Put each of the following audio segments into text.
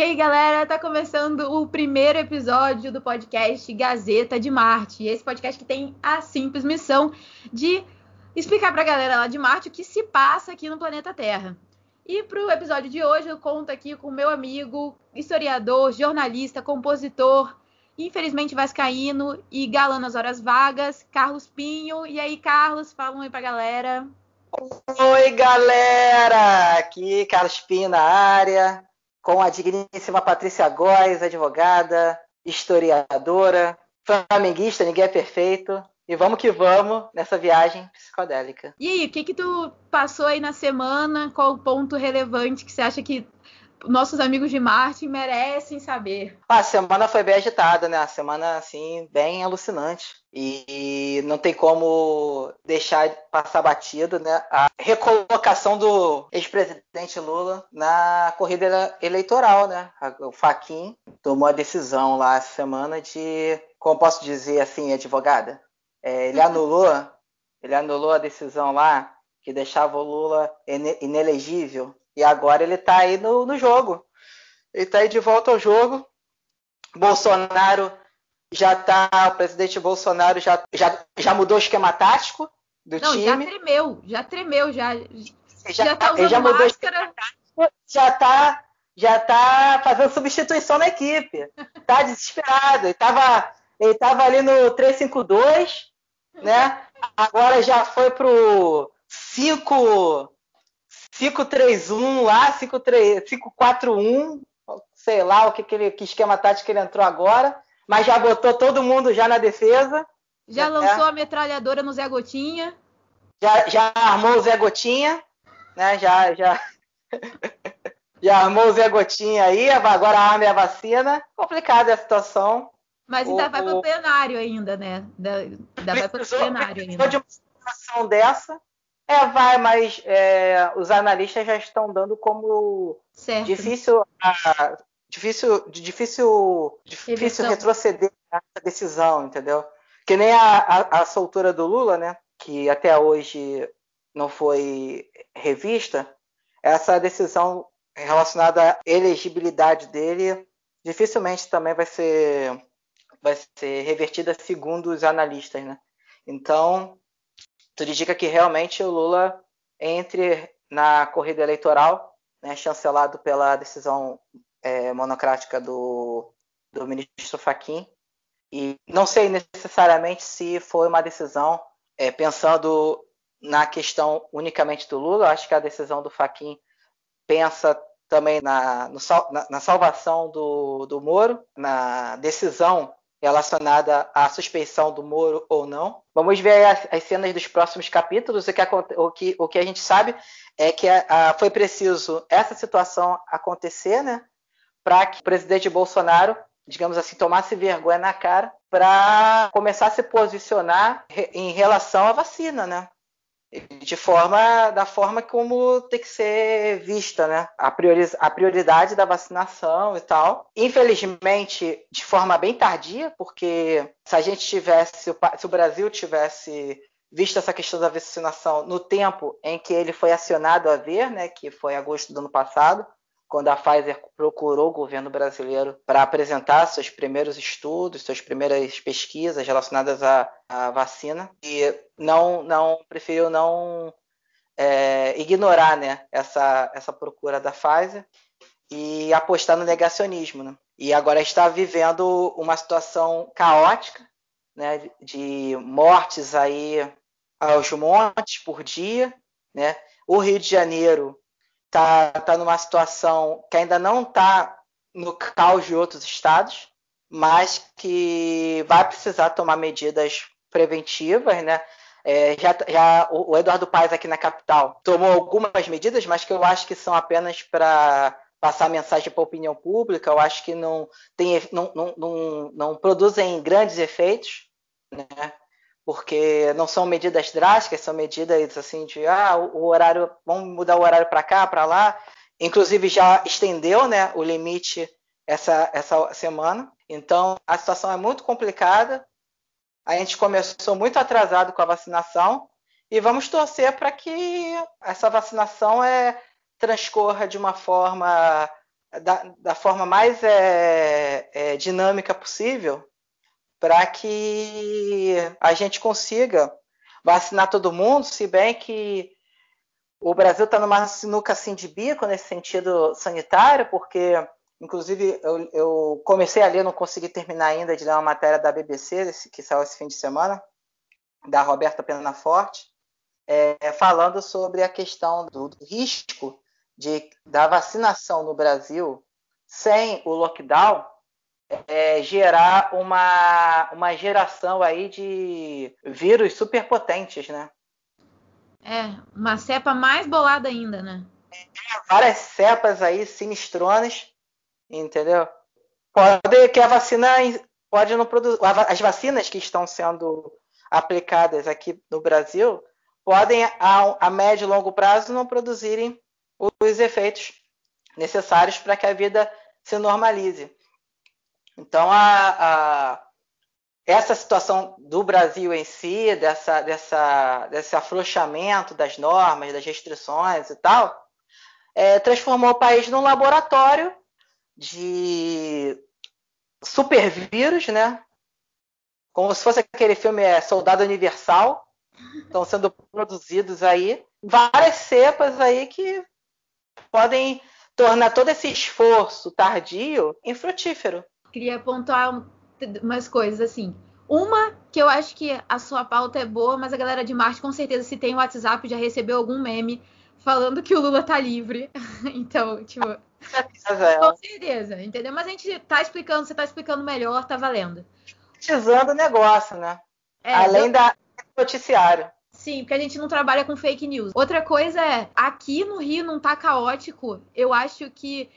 E aí, galera, tá começando o primeiro episódio do podcast Gazeta de Marte. Esse podcast que tem a simples missão de explicar pra galera lá de Marte o que se passa aqui no planeta Terra. E pro episódio de hoje eu conto aqui com meu amigo, historiador, jornalista, compositor, infelizmente vascaíno e galã nas horas vagas, Carlos Pinho. E aí, Carlos, fala um aí pra galera. Oi, galera! Aqui, Carlos Pinho na área com a digníssima Patrícia Góes, advogada, historiadora, flamenguista, ninguém é perfeito. E vamos que vamos nessa viagem psicodélica. E aí, o que que tu passou aí na semana? Qual o ponto relevante que você acha que nossos amigos de Marte merecem saber. a semana foi bem agitada, né? A semana, assim, bem alucinante. E não tem como deixar passar batido, né? A recolocação do ex-presidente Lula na corrida eleitoral, né? O Faquin tomou a decisão lá essa semana de, como posso dizer assim, advogada? É, ele anulou, ele anulou a decisão lá que deixava o Lula inelegível e agora ele está aí no, no jogo. Ele está aí de volta ao jogo. Bolsonaro já está, o presidente Bolsonaro já, já, já mudou o esquema tático do Não, time. já tremeu, já tremeu, já. Já, já tá usando já mudou máscara. Já está já tá fazendo substituição na equipe. Tá desesperado. Ele estava ele tava ali no 352, né? Agora já foi pro 5 5-3-1 lá, 5-4-1, sei lá o que, que, ele, que esquema tático ele entrou agora, mas já botou todo mundo já na defesa. Já né? lançou a metralhadora no Zé Gotinha. Já, já armou o Zé Gotinha, né? Já, já, já armou o Zé Gotinha aí, agora a arma é a vacina. Complicada a situação. Mas ainda o, vai para o plenário ainda, né? Ainda vai para o plenário ainda. de uma situação dessa, é, vai, mas é, os analistas já estão dando como certo. difícil, a, difícil, difícil, difícil retroceder essa decisão, entendeu? Que nem a, a, a soltura do Lula, né? Que até hoje não foi revista. Essa decisão relacionada à elegibilidade dele dificilmente também vai ser vai ser revertida segundo os analistas, né? Então, tudo indica que realmente o Lula entre na corrida eleitoral, né, chancelado pela decisão é, monocrática do, do ministro Fachin. E não sei necessariamente se foi uma decisão é, pensando na questão unicamente do Lula. Acho que a decisão do Fachin pensa também na, no, na, na salvação do, do Moro, na decisão relacionada à suspeição do Moro ou não. Vamos ver as, as cenas dos próximos capítulos. O que, o que, o que a gente sabe é que a, a, foi preciso essa situação acontecer, né, para que o presidente Bolsonaro, digamos assim, tomasse vergonha na cara para começar a se posicionar em relação à vacina, né? de forma da forma como tem que ser vista, né? A, priori, a prioridade da vacinação e tal. Infelizmente, de forma bem tardia, porque se a gente tivesse, se o Brasil tivesse visto essa questão da vacinação no tempo em que ele foi acionado a ver, né, que foi agosto do ano passado, quando a Pfizer procurou o governo brasileiro para apresentar seus primeiros estudos, suas primeiras pesquisas relacionadas à, à vacina e não, não preferiu não é, ignorar, né, essa, essa procura da Pfizer e apostar no negacionismo, né? E agora está vivendo uma situação caótica, né, de mortes aí aos montes por dia, né? O Rio de Janeiro está tá numa situação que ainda não está no caos de outros estados, mas que vai precisar tomar medidas preventivas, né? É, já, já o, o Eduardo Paes aqui na capital tomou algumas medidas, mas que eu acho que são apenas para passar mensagem para a opinião pública. Eu acho que não, tem, não, não, não, não produzem grandes efeitos, né? Porque não são medidas drásticas, são medidas assim de ah, o horário, vamos mudar o horário para cá, para lá. Inclusive já estendeu, né, o limite essa essa semana. Então a situação é muito complicada. A gente começou muito atrasado com a vacinação e vamos torcer para que essa vacinação é transcorra de uma forma da, da forma mais é, é, dinâmica possível para que a gente consiga vacinar todo mundo, se bem que o Brasil está numa sinuca assim de bico nesse sentido sanitário, porque, inclusive, eu, eu, comecei a ler, não consegui terminar ainda de ler uma matéria da BBC, que saiu esse fim de semana, da Roberta Penaforte, é, falando sobre a questão do, do risco de, da vacinação no Brasil sem o lockdown é, gerar uma, uma geração aí de vírus superpotentes, né? É, uma cepa mais bolada ainda, né? É, várias cepas aí sinistronas, entendeu? Pode que a vacina pode não produzir. As vacinas que estão sendo aplicadas aqui no Brasil podem, a, a médio e longo prazo, não produzirem os efeitos necessários para que a vida se normalize. Então, a, a, essa situação do Brasil em si, dessa, dessa, desse afrouxamento das normas, das restrições e tal, é, transformou o país num laboratório de supervírus, né? Como se fosse aquele filme é, Soldado Universal. Estão sendo produzidos aí várias cepas aí que podem tornar todo esse esforço tardio infrutífero. Queria pontuar umas coisas assim. Uma que eu acho que a sua pauta é boa, mas a galera de Marte com certeza se tem WhatsApp já recebeu algum meme falando que o Lula tá livre. então, tipo, com certeza, entendeu? Mas a gente tá explicando, você tá explicando melhor, tá valendo. Utilizando o negócio, né? É, Além eu... da noticiário. Sim, porque a gente não trabalha com fake news. Outra coisa é, aqui no Rio não tá caótico. Eu acho que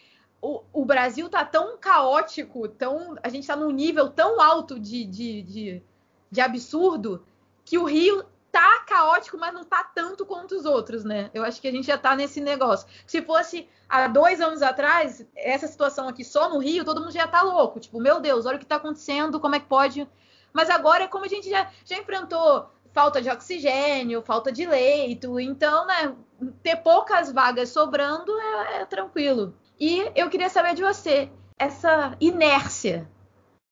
o, o Brasil tá tão caótico, tão, a gente tá num nível tão alto de, de, de, de absurdo que o Rio tá caótico, mas não tá tanto quanto os outros, né? Eu acho que a gente já tá nesse negócio. Se fosse há dois anos atrás, essa situação aqui só no Rio, todo mundo já tá louco. Tipo, meu Deus, olha o que tá acontecendo, como é que pode. Mas agora é como a gente já, já enfrentou falta de oxigênio, falta de leito. Então, né, ter poucas vagas sobrando é, é tranquilo. E eu queria saber de você, essa inércia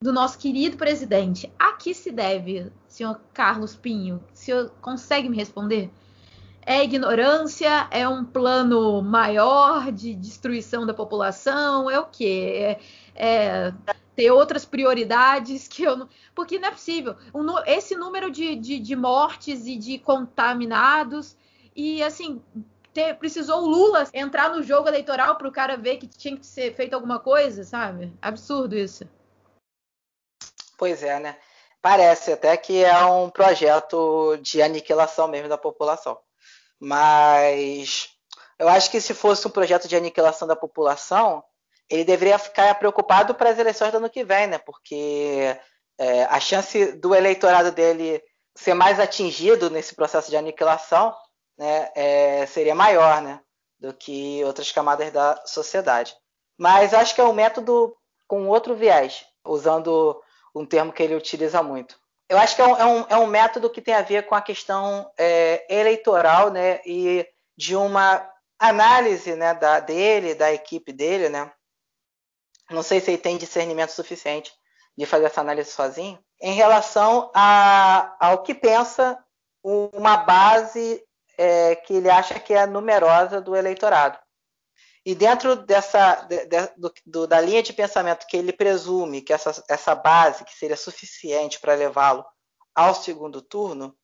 do nosso querido presidente, a que se deve, senhor Carlos Pinho? O senhor consegue me responder? É ignorância? É um plano maior de destruição da população? É o quê? É, é ter outras prioridades que eu não. Porque não é possível. esse número de, de, de mortes e de contaminados. E assim, ter, precisou o Lula entrar no jogo eleitoral para o cara ver que tinha que ser feito alguma coisa, sabe? Absurdo isso. Pois é, né? Parece até que é um projeto de aniquilação mesmo da população. Mas eu acho que se fosse um projeto de aniquilação da população, ele deveria ficar preocupado para as eleições do ano que vem, né? Porque é, a chance do eleitorado dele ser mais atingido nesse processo de aniquilação né, é, seria maior né, do que outras camadas da sociedade. Mas acho que é um método com outro viés, usando um termo que ele utiliza muito. Eu acho que é um, é um, é um método que tem a ver com a questão é, eleitoral né, e de uma análise né, da, dele, da equipe dele, né, não sei se ele tem discernimento suficiente de fazer essa análise sozinho, em relação a, ao que pensa uma base é, que ele acha que é numerosa do eleitorado. E dentro dessa de, de, do, da linha de pensamento que ele presume que essa, essa base que seria suficiente para levá-lo ao segundo turno,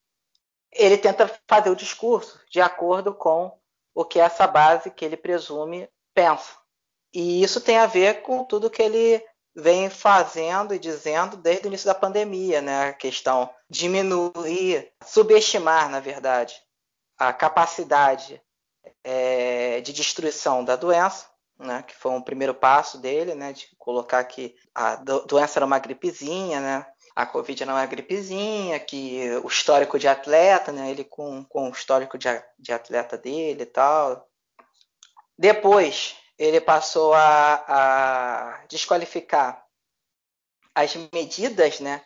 ele tenta fazer o discurso de acordo com o que essa base que ele presume pensa. E isso tem a ver com tudo que ele vem fazendo e dizendo desde o início da pandemia, né? A questão diminuir, subestimar, na verdade, a capacidade é, de destruição da doença, né? Que foi um primeiro passo dele, né? De colocar que a doença era uma gripezinha, né? A Covid era uma gripezinha, que o histórico de atleta, né? Ele com, com o histórico de, de atleta dele e tal. Depois, ele passou a, a desqualificar as medidas né,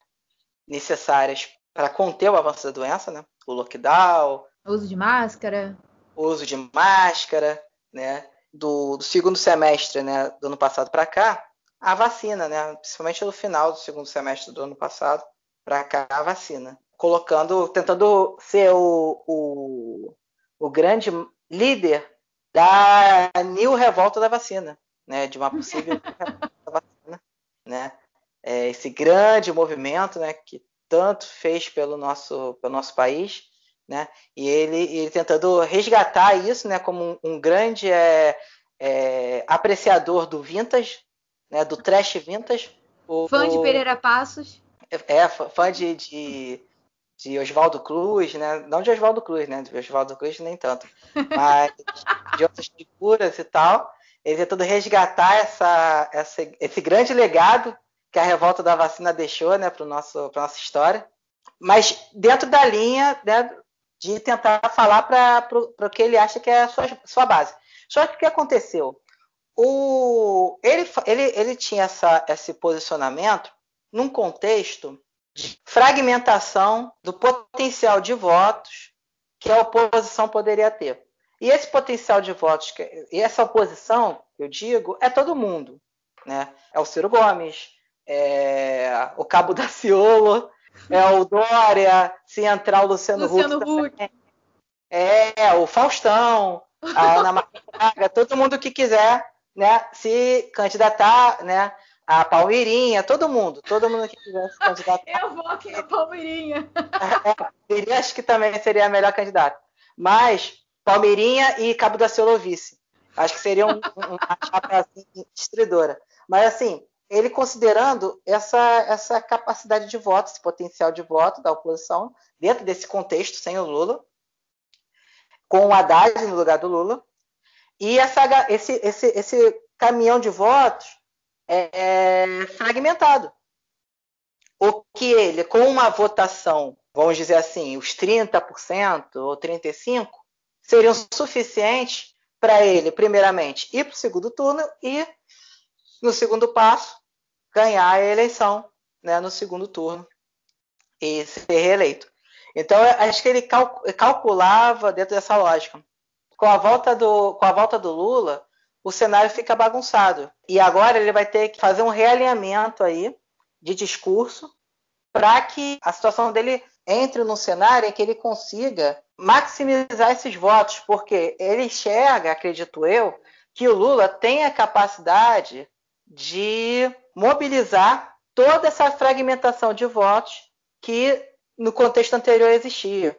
necessárias para conter o avanço da doença, né? O lockdown. Uso de máscara. Uso de máscara, né? do, do segundo semestre né, do ano passado para cá, a vacina, né? principalmente no final do segundo semestre do ano passado para cá, a vacina. Colocando, tentando ser o, o, o grande líder da new revolta da vacina, né? de uma possível vacina. Né? É, esse grande movimento né, que tanto fez pelo nosso, pelo nosso país né? E ele, ele tentando resgatar isso, né? Como um, um grande é, é, apreciador do vintage, né? Do trash vintage. O, fã de Pereira Passos. É, é fã de, de, de Oswaldo Cruz, né? Não de Oswaldo Cruz, né? De Oswaldo Cruz nem tanto, mas de outras figuras e tal. Ele tentando resgatar essa, essa, esse grande legado que a revolta da vacina deixou, né, para nosso para nossa história. Mas dentro da linha né, de tentar falar para o que ele acha que é a sua, sua base. Só que o que aconteceu? O, ele, ele, ele tinha essa, esse posicionamento num contexto de fragmentação do potencial de votos que a oposição poderia ter. E esse potencial de votos, e essa oposição, eu digo, é todo mundo. Né? É o Ciro Gomes, é o Cabo da Ciolo, é o Dória, se entrar o Luciano, Luciano Huck. Huck. É, o Faustão, a Ana Maria todo mundo que quiser né, se candidatar, né? A Palmeirinha, todo mundo, todo mundo que quiser se candidatar. Eu vou aqui a Palmeirinha. É, acho que também seria a melhor candidata. Mas Palmeirinha e Cabo da Ciolo vice. Acho que seria um, uma chapa assim, destruidora. Mas assim, ele considerando essa, essa capacidade de voto, esse potencial de voto da oposição, dentro desse contexto, sem o Lula, com o Haddad no lugar do Lula, e essa, esse, esse, esse caminhão de votos é, é fragmentado. O que ele, com uma votação, vamos dizer assim, os 30% ou 35%, seriam suficientes para ele, primeiramente, ir para o segundo turno e, no segundo passo, ganhar a eleição né, no segundo turno e ser reeleito. Então, acho que ele calculava dentro dessa lógica. Com a volta do, com a volta do Lula, o cenário fica bagunçado. E agora ele vai ter que fazer um realinhamento aí de discurso para que a situação dele entre num cenário em que ele consiga maximizar esses votos, porque ele enxerga, acredito eu, que o Lula tem a capacidade de mobilizar toda essa fragmentação de votos que no contexto anterior existia.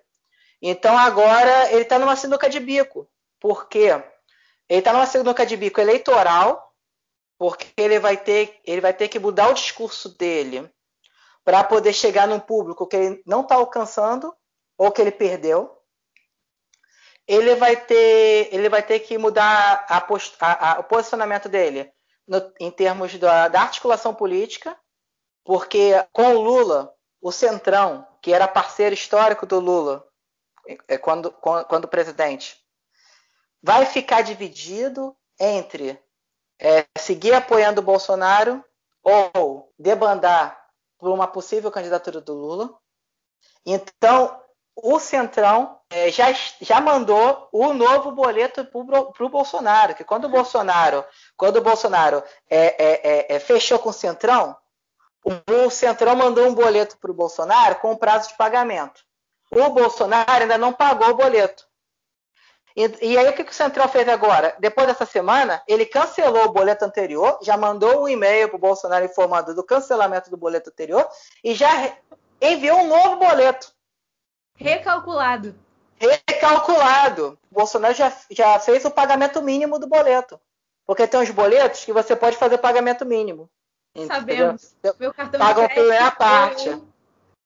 Então agora ele está numa sinuca de bico. Por quê? Ele está numa sinuca de bico eleitoral, porque ele vai ter, ele vai ter que mudar o discurso dele para poder chegar num público que ele não está alcançando ou que ele perdeu. Ele vai ter, ele vai ter que mudar a post, a, a, o posicionamento dele no, em termos da, da articulação política, porque com o Lula, o Centrão, que era parceiro histórico do Lula, é, quando, quando presidente, vai ficar dividido entre é, seguir apoiando o Bolsonaro ou debandar por uma possível candidatura do Lula. Então, o Centrão é, já, já mandou o novo boleto para o Bolsonaro, que quando o Bolsonaro, quando o Bolsonaro é, é, é, é fechou com o Centrão, o, o Centrão mandou um boleto para o Bolsonaro com prazo de pagamento. O Bolsonaro ainda não pagou o boleto. E, e, aí o que, o Centrão fez agora? Depois dessa semana, ele cancelou o boleto anterior, já mandou um e-mail para o Bolsonaro informando do cancelamento do boleto anterior e já enviou um novo boleto Recalculado. Recalculado. O Bolsonaro já, já fez o pagamento mínimo do boleto. Porque tem uns boletos que você pode fazer pagamento mínimo. Sabemos. Entendeu? Meu cartão Pagam de primeira parte. Eu...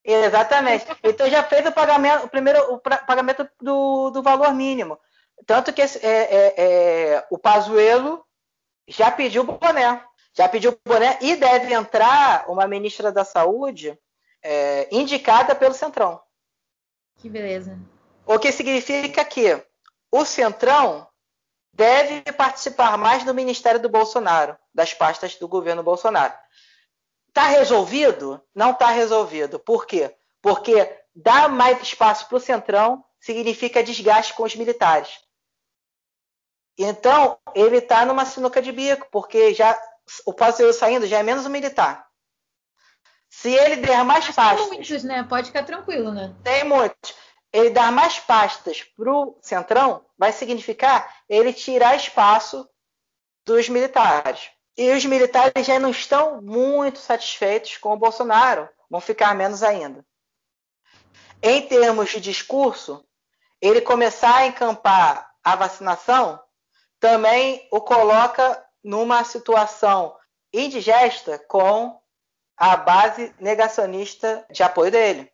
Exatamente. Então já fez o pagamento, o primeiro o pagamento do, do valor mínimo. Tanto que é, é, é, o Pazuello já pediu o boné. Já pediu o boné e deve entrar uma ministra da Saúde é, indicada pelo Centrão. Que beleza. O que significa que o Centrão deve participar mais do Ministério do Bolsonaro, das pastas do governo Bolsonaro. Está resolvido? Não está resolvido. Por quê? Porque dar mais espaço para o Centrão significa desgaste com os militares. Então, ele está numa sinuca de bico, porque já o Pazuello saindo já é menos um militar. Se ele der mais Mas pastas. Tem muitos, né? Pode ficar tranquilo, né? Tem muitos. Ele dar mais pastas para o Centrão vai significar ele tirar espaço dos militares. E os militares já não estão muito satisfeitos com o Bolsonaro, vão ficar menos ainda. Em termos de discurso, ele começar a encampar a vacinação também o coloca numa situação indigesta com a base negacionista de apoio dele.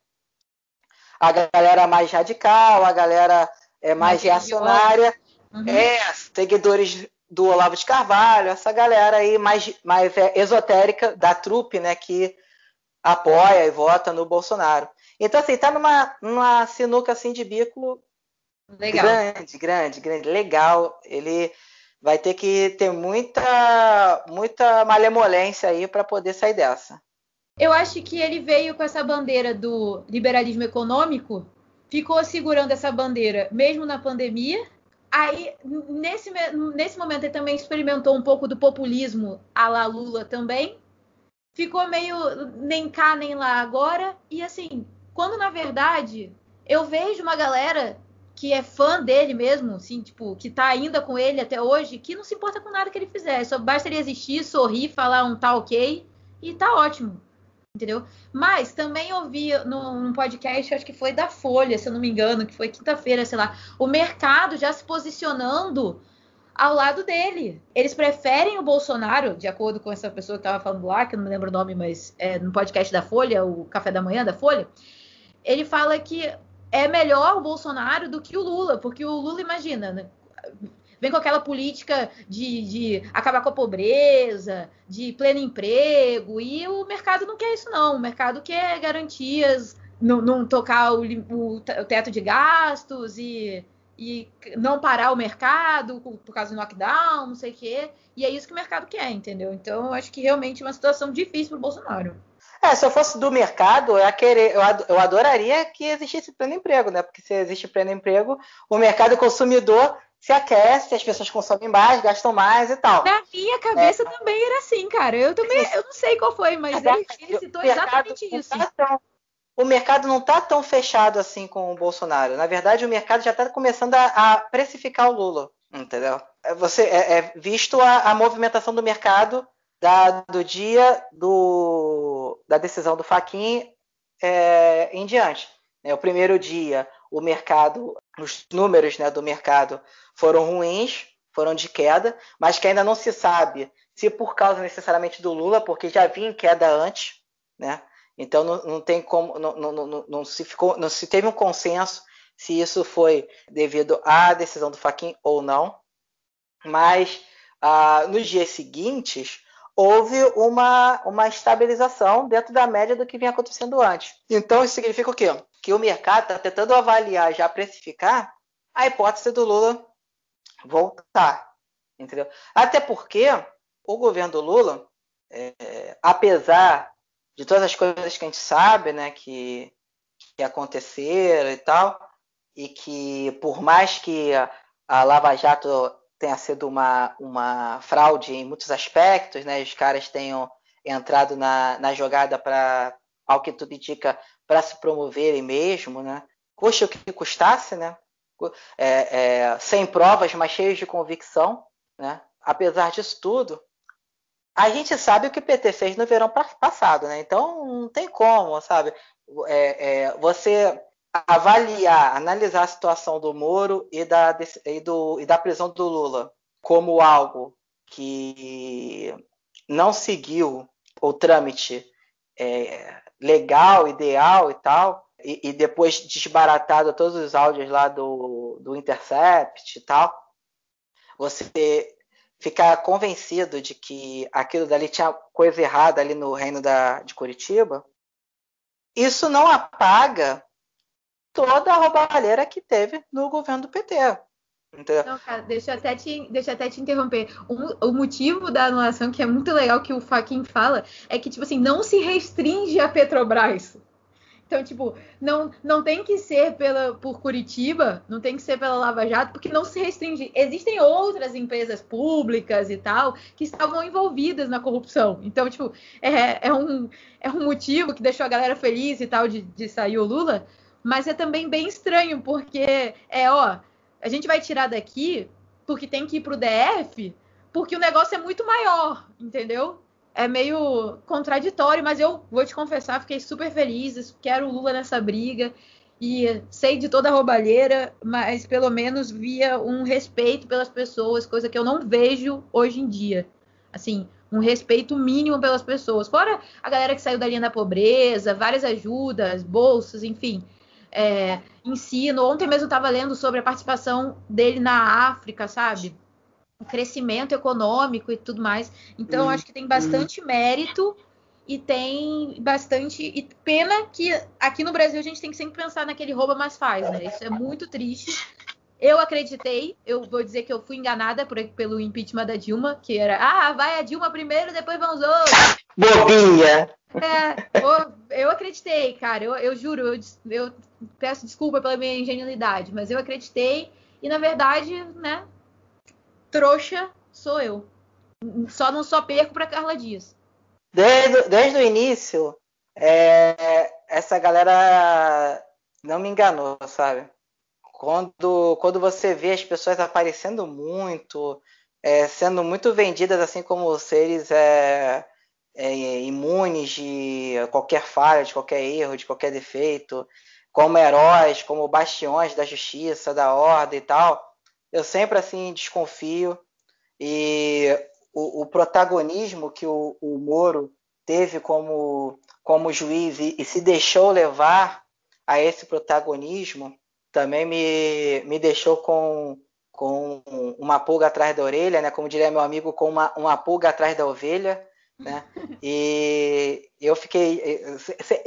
A galera mais radical, a galera é mais, reacionária, uhum. é, seguidores do Olavo de Carvalho, essa galera aí mais, mais é, esotérica da trupe, né, que apoia e vota no Bolsonaro. Então, assim, tá numa, numa sinuca assim de bico legal. grande, grande, grande, legal. Ele vai ter que ter muita, muita malemolência aí para poder sair dessa. Eu acho que ele veio com essa bandeira do liberalismo econômico, ficou segurando essa bandeira mesmo na pandemia. Aí, nesse, nesse momento, ele também experimentou um pouco do populismo à la Lula também. Ficou meio nem cá nem lá agora. E assim, quando na verdade eu vejo uma galera que é fã dele mesmo, assim, tipo, que tá ainda com ele até hoje, que não se importa com nada que ele fizer. Só basta ele existir, sorrir, falar um tá ok e tá ótimo entendeu? Mas também ouvi num podcast, acho que foi da Folha, se eu não me engano, que foi quinta-feira, sei lá, o mercado já se posicionando ao lado dele. Eles preferem o Bolsonaro, de acordo com essa pessoa que estava falando lá, que eu não me lembro o nome, mas é no podcast da Folha, o Café da Manhã da Folha, ele fala que é melhor o Bolsonaro do que o Lula, porque o Lula, imagina, né? Vem com aquela política de, de, acabar com a pobreza, de pleno emprego, e o mercado não quer isso, não. O mercado quer garantias, não, não tocar o, o, o, teto de gastos e, e não parar o mercado por causa do lockdown, não sei o quê. E é isso que o mercado quer, entendeu? Então, eu acho que realmente é uma situação difícil para o Bolsonaro. É, se eu fosse do mercado, eu, querer, eu adoraria que existisse pleno emprego, né? Porque se existe pleno emprego, o mercado consumidor se aquece, as pessoas consomem mais, gastam mais e tal. Na minha cabeça é. também era assim, cara. Eu também, eu não sei qual foi, mas ele, ele citou exatamente isso. Tá tão, o mercado não está tão fechado assim com o Bolsonaro. Na verdade, o mercado já está começando a, a, precificar o Lula, entendeu? É, você é, é visto a, a, movimentação do mercado da, do dia do, da decisão do Faquin é, em diante. É, o primeiro dia, o mercado, os números né, do mercado foram ruins, foram de queda, mas que ainda não se sabe se por causa necessariamente do Lula, porque já vinha em queda antes, né? Então não, não tem como, não, não, não, se ficou, não se teve um consenso se isso foi devido à decisão do Faquin ou não. Mas ah, nos dias seguintes houve uma, uma estabilização dentro da média do que vinha acontecendo antes. Então isso significa o quê? Que o mercado está tentando avaliar, já precificar a hipótese do Lula voltar, entendeu? Até porque o governo do Lula, é, apesar de todas as coisas que a gente sabe, né, que, que aconteceram e tal, e que por mais que a, a Lava Jato tenha sido uma, uma fraude em muitos aspectos, né, os caras tenham entrado na, na jogada para, ao que tudo indica, para se promoverem mesmo, né? Custe o que custasse, né? é, é, sem provas, mas cheios de convicção. Né? Apesar disso tudo, a gente sabe o que o PT fez no verão passado, né? Então não tem como, sabe? É, é, você avaliar, analisar a situação do Moro e da, e, do, e da prisão do Lula como algo que não seguiu o trâmite é, legal, ideal e tal, e, e, depois desbaratado todos os áudios lá do, do Intercept e tal, você ficar convencido de que aquilo dali tinha coisa errada ali no reino da, de Curitiba, isso não apaga toda a roubalheira que teve no governo do PT. Não, cara, deixa eu até te, deixa até te interromper. O, o, motivo da anulação, que é muito legal que o Faquin fala, é que, tipo assim, não se restringe a Petrobras. Então, tipo, não, não tem que ser pela, por Curitiba, não tem que ser pela Lava Jato, porque não se restringe. Existem outras empresas públicas e tal que estavam envolvidas na corrupção. Então, tipo, é, é, um, é um motivo que deixou a galera feliz e tal de, de sair o Lula, mas é também bem estranho, porque é, ó, a gente vai tirar daqui porque tem que ir pro DF, porque o negócio é muito maior, entendeu? é meio contraditório, mas eu vou te confessar, fiquei super feliz, quero o Lula nessa briga e sei de toda a roubalheira, mas pelo menos via um respeito pelas pessoas, coisa que eu não vejo hoje em dia. Assim, um respeito mínimo pelas pessoas. Fora a galera que saiu da linha da pobreza, várias ajudas, bolsas, enfim. É, ensino. Ontem mesmo estava lendo sobre a participação dele na África, sabe? crescimento econômico e tudo mais. Então, acho que tem bastante mérito e tem bastante. E pena que aqui no Brasil a gente tem que sempre pensar naquele rouba, mas faz, né? Isso é muito triste. Eu acreditei, eu vou dizer que eu fui enganada por, pelo impeachment da Dilma, que era, ah, vai a Dilma primeiro, depois vão os outros. Bobinha! É, eu, eu acreditei, cara, eu, eu juro, eu, eu peço desculpa pela minha ingenuidade, mas eu acreditei e, na verdade, né, trouxa sou eu. Só não só perco para Carla Dias. Desde, desde o início, é, essa galera não me enganou, sabe? Quando, quando você vê as pessoas aparecendo muito, é, sendo muito vendidas assim como seres é, é, imunes de qualquer falha, de qualquer erro, de qualquer defeito, como heróis, como bastiões da justiça, da ordem e tal, eu sempre assim desconfio e o, o protagonismo que o, o, Moro teve como, como juiz e, e, se deixou levar a esse protagonismo também me, me deixou com, com uma pulga atrás da orelha, né? Como diria meu amigo, com uma, uma pulga atrás da ovelha. Né? E eu fiquei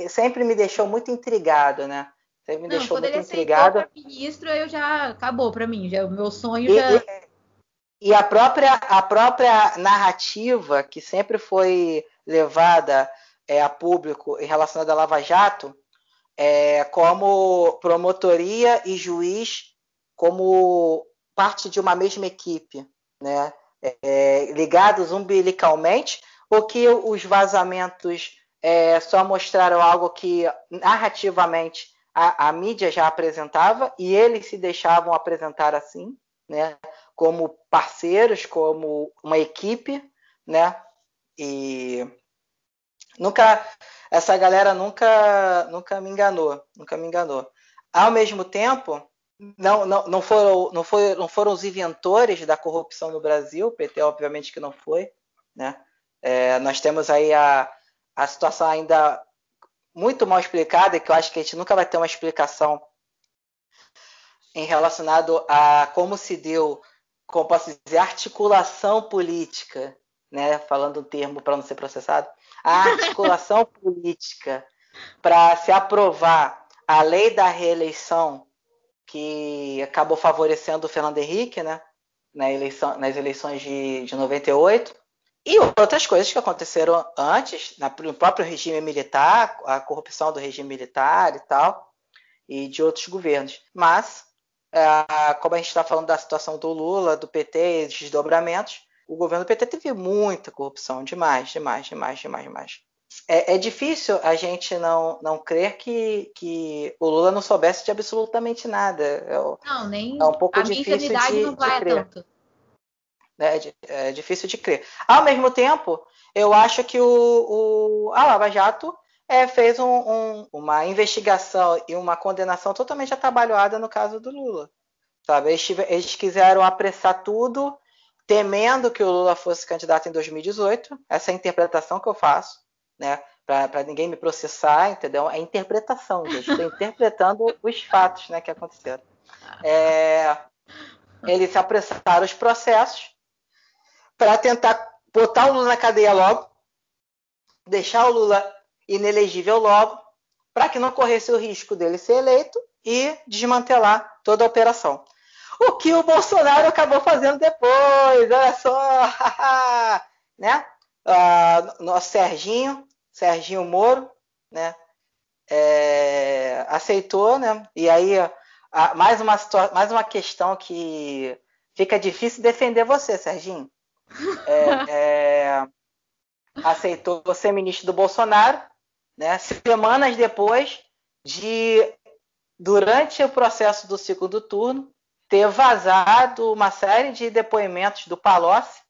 sempre me deixou muito intrigado, né? Você me não, deixou muito intrigada. ministro, eu já acabou para mim, já o meu sonho e, já e, e, a própria a própria narrativa que sempre foi levada é, a público em relação à Lava Jato, é, como promotoria e juiz como parte de uma mesma equipe, né? É, ligados umbilicalmente, ou que os vazamentos é, só mostraram algo que narrativamente a, a mídia já apresentava e eles se deixavam apresentar assim, né? Como parceiros, como uma equipe, né? E nunca essa galera nunca nunca me enganou, nunca me enganou. Ao mesmo tempo, não, não, não, foram, não, foi, não foram os inventores da corrupção no Brasil, o PT obviamente que não foi, né? É, nós temos aí a, a situação ainda muito mal explicada que eu acho que a gente nunca vai ter uma explicação em relacionado a como se deu, como posso dizer, articulação política, né? Falando um termo para não ser processado, a articulação política para se aprovar a lei da reeleição que acabou favorecendo o Fernando Henrique, né? Na eleição, nas eleições de, de 98, e outras coisas que aconteceram antes, no próprio regime militar, a corrupção do regime militar e tal, e de outros governos. Mas, é, como a gente está falando da situação do Lula, do PT e dos desdobramentos, o governo do PT teve muita corrupção, demais, demais, demais, demais, demais. É, é difícil a gente não, não crer que, que o Lula não soubesse de absolutamente nada. É, não, nem é um pouco a difícil minha de, não vai de crer. tanto. Né? É, difícil de crer. Ao mesmo tempo, eu acho que o, o a Lava Jato é, fez um, um, uma investigação e uma condenação totalmente atabalhoada no caso do Lula. Sabe? Eles, eles quiseram apressar tudo, temendo que o Lula fosse candidato em 2018. Essa é a interpretação que eu faço, né? Para ninguém me processar, entendeu? É interpretação, gente. Estou interpretando os fatos né, que aconteceram. É, eles apressaram os processos para tentar botar o Lula na cadeia logo, deixar o Lula inelegível logo, para que não corresse o risco dele ser eleito e desmantelar toda a operação. O que o Bolsonaro acabou fazendo depois, olha só, né? Uh, nosso Serginho, Serginho Moro, né? é, aceitou, né? E aí, a, mais, uma, mais uma questão que fica difícil defender você, Serginho. É, é, aceitou ser ministro do Bolsonaro, né? Semanas depois de, durante o processo do segundo turno, ter vazado uma série de depoimentos do Palocci,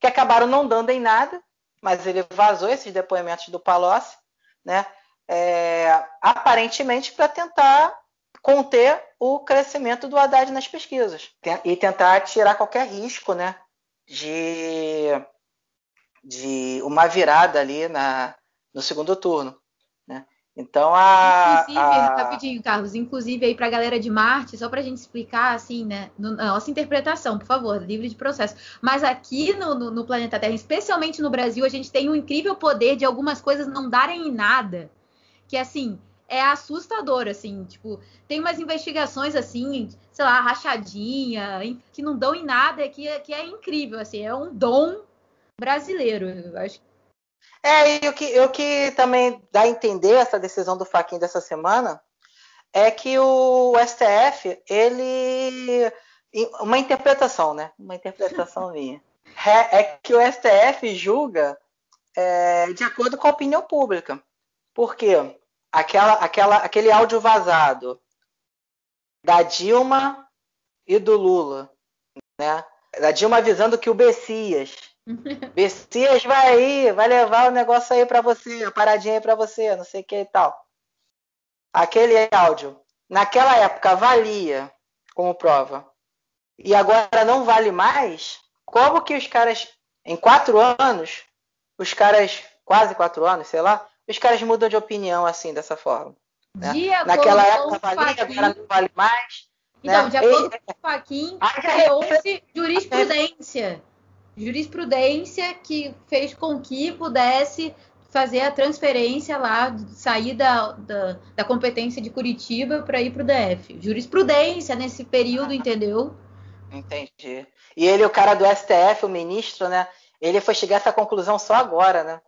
que acabaram não dando em nada, mas ele vazou esses depoimentos do Palocci, né? É, aparentemente para tentar conter o crescimento do Haddad nas pesquisas e tentar tirar qualquer risco, né, de, de uma virada ali na, no segundo turno. Então a. Inclusive, a... rapidinho, Carlos, inclusive aí para a galera de Marte, só para a gente explicar assim, né? No, nossa interpretação, por favor, livre de processo. Mas aqui no, no, no, planeta Terra, especialmente no Brasil, a gente tem um incrível poder de algumas coisas não darem em nada. Que assim, é assustador, assim, tipo, tem umas investigações assim, sei lá, rachadinha, que não dão em nada, que, que é incrível, assim, é um dom brasileiro. Eu acho é, e o que, o que também dá a entender essa decisão do Faquin dessa semana é que o STF, ele. Uma interpretação, né? Uma interpretação minha. É, é, que o STF julga é, de acordo com a opinião pública. Por quê? Aquela, aquela, aquele áudio vazado da Dilma e do Lula, né? Da Dilma avisando que o Bessias Messias vai aí, vai levar o negócio aí para você, a paradinha aí para você, não sei o que e tal. Aquele áudio, naquela época valia como prova e agora não vale mais. Como que os caras, em quatro anos, os caras, quase quatro anos, sei lá, os caras mudam de opinião assim, dessa forma. Né? Naquela época valia, agora não vale mais. Então, né? de acordo com o Faquin, criou-se jurisprudência jurisprudência que fez com que pudesse fazer a transferência lá, sair da, da, da competência de Curitiba para ir para o DF. Jurisprudência nesse período, entendeu? Entendi. E ele, o cara do STF, o ministro, né? Ele foi chegar a essa conclusão só agora, né?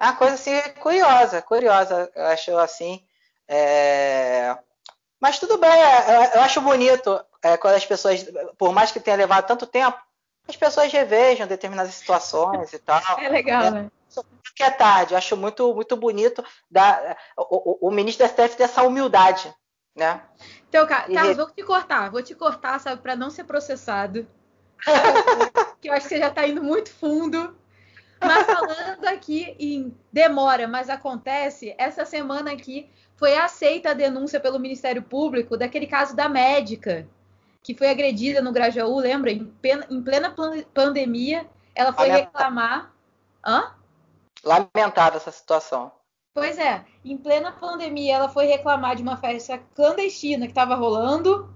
É uma coisa assim curiosa, curiosa, eu acho assim. É... Mas tudo bem, é, eu acho bonito é, quando as pessoas, por mais que tenha levado tanto tempo, as pessoas revejam determinadas situações e tal. É legal, é, né? Que é tarde, eu acho muito, muito bonito da, o, o, o ministro da STF ter essa humildade, né? Então, Carlos, e... vou te cortar, vou te cortar, sabe, para não ser processado. que eu acho que você já está indo muito fundo. Mas falando aqui em demora, mas acontece, essa semana aqui foi aceita a denúncia pelo Ministério Público daquele caso da médica que foi agredida no Grajaú, lembra? Em, em plena pandemia, ela foi Lamentável. reclamar. Hã? Lamentável essa situação. Pois é, em plena pandemia, ela foi reclamar de uma festa clandestina que estava rolando.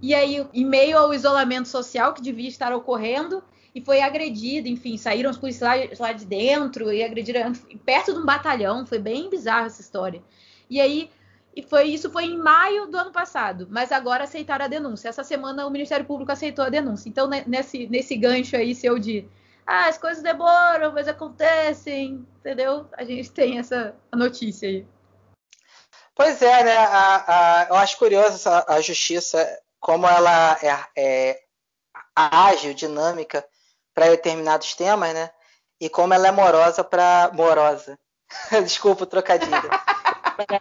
E aí, em meio ao isolamento social que devia estar ocorrendo, e foi agredida, enfim, saíram os policiais lá de dentro e agrediram perto de um batalhão. Foi bem bizarra essa história. E aí, e foi isso foi em maio do ano passado, mas agora aceitaram a denúncia. Essa semana o Ministério Público aceitou a denúncia. Então, nesse, nesse gancho aí seu de ah, as coisas demoram, mas acontecem, entendeu? A gente tem essa notícia aí. Pois é, né? A, a, eu acho curioso a, a justiça, como ela é, é ágil, dinâmica para determinados temas, né? E como ela é morosa para. Morosa. Desculpa o trocadilho.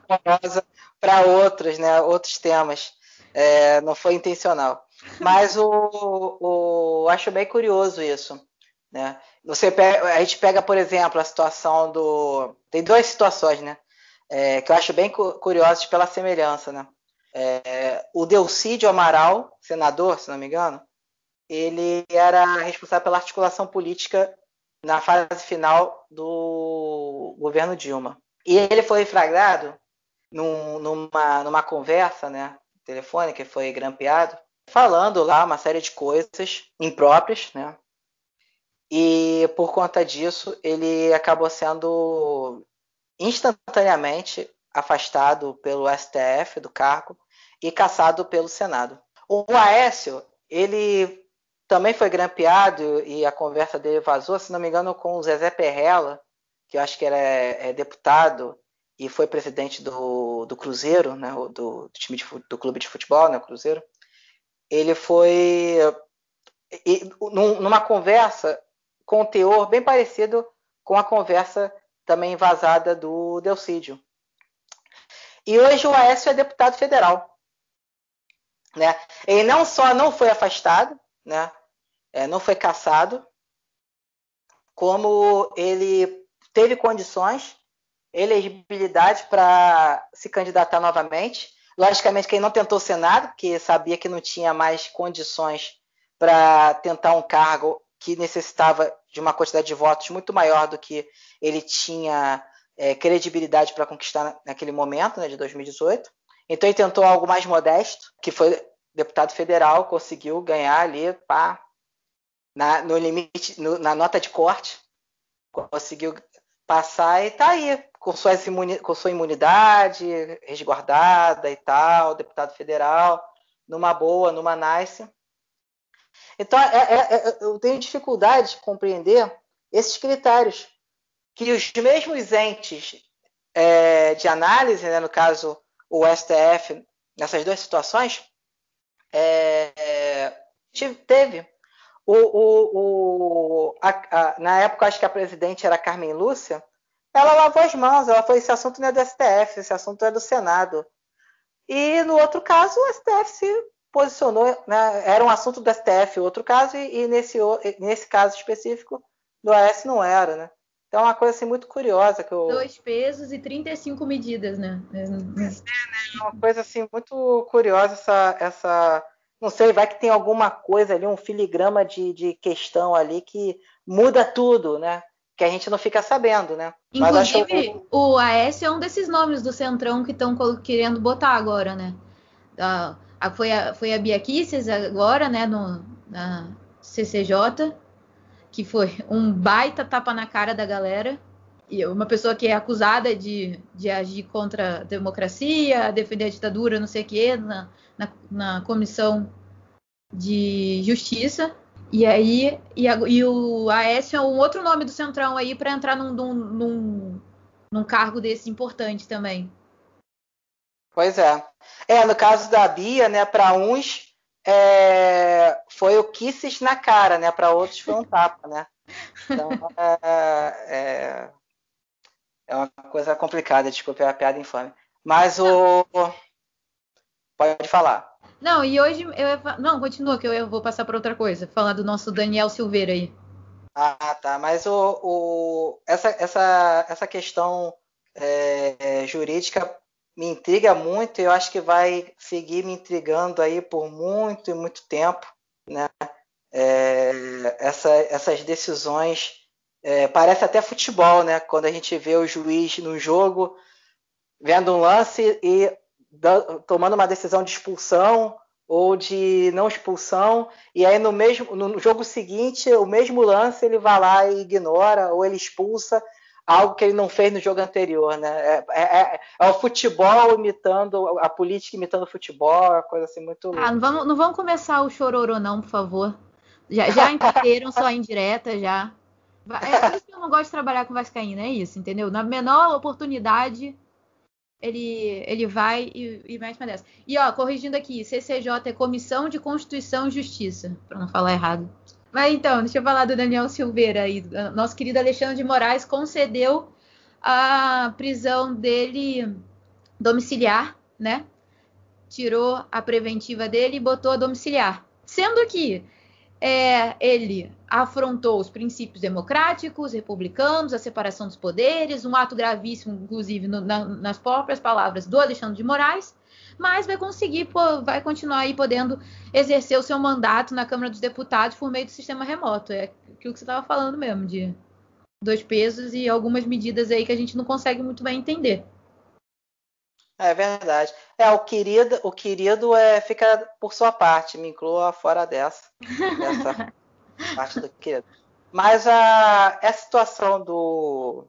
morosa para outros, né, outros temas. É, não foi intencional. Mas o, o, acho bem curioso isso. Né? Você pega, a gente pega, por exemplo, a situação do. Tem duas situações, né? É, que eu acho bem curiosas pela semelhança, né? É, o Delcídio Amaral, senador, se não me engano, ele era responsável pela articulação política na fase final do governo Dilma. E ele foi flagrado num, numa, numa conversa né, telefônica que foi grampeado, falando lá uma série de coisas impróprias, né? E por conta disso, ele acabou sendo instantaneamente afastado pelo STF do cargo e caçado pelo Senado. O Aécio, ele também foi grampeado e a conversa dele vazou, se não me engano, com o Zezé Perrella, que eu acho que era é, deputado e foi presidente do, do Cruzeiro, né, do, do time de, do clube de futebol, né, Cruzeiro. Ele foi e, numa conversa com um teor bem parecido com a conversa também vazada do Delcídio. E hoje o Aécio é deputado federal. Né? Ele não só não foi afastado, né? É, não foi caçado, como ele teve condições, elegibilidade para se candidatar novamente. Logicamente que ele não tentou o Senado, porque sabia que não tinha mais condições para tentar um cargo que necessitava de uma quantidade de votos muito maior do que ele tinha é, credibilidade para conquistar naquele momento, né, de 2018. Então ele tentou algo mais modesto, que foi deputado federal, conseguiu ganhar ali, pá, na, no limite, no, na nota de corte, conseguiu passar e tá aí, com, suas imuni, com sua imunidade resguardada e tal, deputado federal, numa boa, numa nice. Então, é, é, é, eu tenho dificuldade de compreender esses critérios que os mesmos entes é, de análise, né, no caso o STF, nessas duas situações, é, teve. O, o, o a, a, na época, acho que a presidente era Carmen Lúcia, ela lavou as mãos, ela falou: esse assunto não é do STF, esse assunto é do Senado. E no outro caso, o STF se posicionou, né, era um assunto do STF, outro caso, e, e nesse, nesse caso específico do AS não era, né? Então é uma coisa assim muito curiosa que eu... Dois pesos e 35 medidas, né? É, né? É uma coisa assim muito curiosa essa, essa... Não sei, vai que tem alguma coisa ali, um filigrama de, de questão ali que muda tudo, né? Que a gente não fica sabendo, né? Inclusive, acho... o AS é um desses nomes do Centrão que estão querendo botar agora, né? Foi, a, foi a Bia Kisses agora, né? No, na CCJ que foi um baita tapa na cara da galera. Uma pessoa que é acusada de, de agir contra a democracia, defender a ditadura, não sei o quê, na, na, na comissão de justiça. E aí, e, a, e o Aécio é um outro nome do Centrão aí para entrar num, num, num, num cargo desse importante também. Pois é. É, no caso da Bia, né, para uns é, foi o kisses na cara, né? Para outros foi um tapa, né? Então é, é, é, uma coisa complicada, desculpe a piada infame. Mas o. Pode falar. Não, e hoje eu Não, continua, que eu vou passar para outra coisa. Falar do nosso Daniel Silveira aí. Ah, tá. Mas o, o essa, essa, essa questão é, jurídica me intriga muito e eu acho que vai seguir me intrigando aí por muito e muito tempo, né? É, essa, essas decisões é, parece até futebol, né? Quando a gente vê o juiz no jogo vendo um lance e tomando uma decisão de expulsão ou de não expulsão e aí no mesmo no jogo seguinte o mesmo lance ele vai lá e ignora ou ele expulsa algo que ele não fez no jogo anterior, né? É, é, é, é o futebol imitando, a política imitando o futebol, uma coisa assim muito. Ah, não vamos, não vamos começar o chororô, não, por favor. Já, já entenderam só indireta, já. É por isso que eu não gosto de trabalhar com Vascaína, é isso, entendeu? Na menor oportunidade, ele, ele vai e, e mete uma dessa. E ó, corrigindo aqui, CCJ é Comissão de Constituição e Justiça, para não falar errado. Mas então, deixa eu falar do Daniel Silveira aí. Nosso querido Alexandre de Moraes concedeu a prisão dele domiciliar, né? Tirou a preventiva dele e botou a domiciliar. Sendo que é, ele afrontou os princípios democráticos, republicanos, a separação dos poderes, um ato gravíssimo, inclusive no, na, nas próprias palavras do Alexandre de Moraes, mas vai conseguir, vai continuar aí podendo exercer o seu mandato na Câmara dos Deputados por meio do sistema remoto. É aquilo que você estava falando mesmo, de dois pesos e algumas medidas aí que a gente não consegue muito bem entender. É verdade. É, o querido, o querido é, fica por sua parte, me inclua fora dessa, dessa parte do querido. Mas a, a situação do,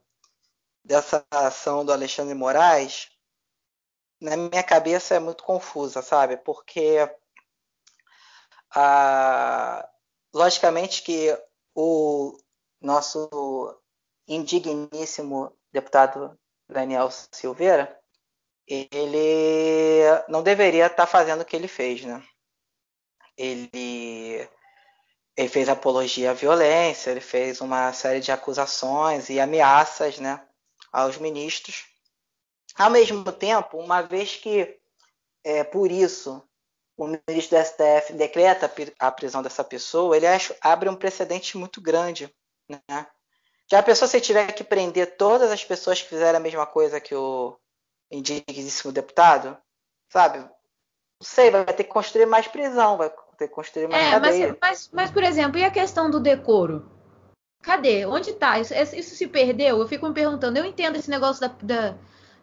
dessa ação do Alexandre Moraes na minha cabeça é muito confusa, sabe? Porque ah, logicamente que o nosso indigníssimo deputado Daniel Silveira, ele não deveria estar tá fazendo o que ele fez, né? Ele, ele fez apologia à violência, ele fez uma série de acusações e ameaças, né, aos ministros. Ao mesmo tempo, uma vez que é, por isso o ministro do STF decreta a prisão dessa pessoa, ele abre um precedente muito grande, né? Já a pessoa se tiver que prender todas as pessoas que fizeram a mesma coisa que o indigníssimo deputado, sabe? Não sei, vai ter que construir mais prisão, vai ter que construir mais é, cadeia. Mas, mas, mas, por exemplo, e a questão do decoro? Cadê? Onde está? Isso, isso, se perdeu? Eu fico me perguntando. Eu entendo esse negócio da, da,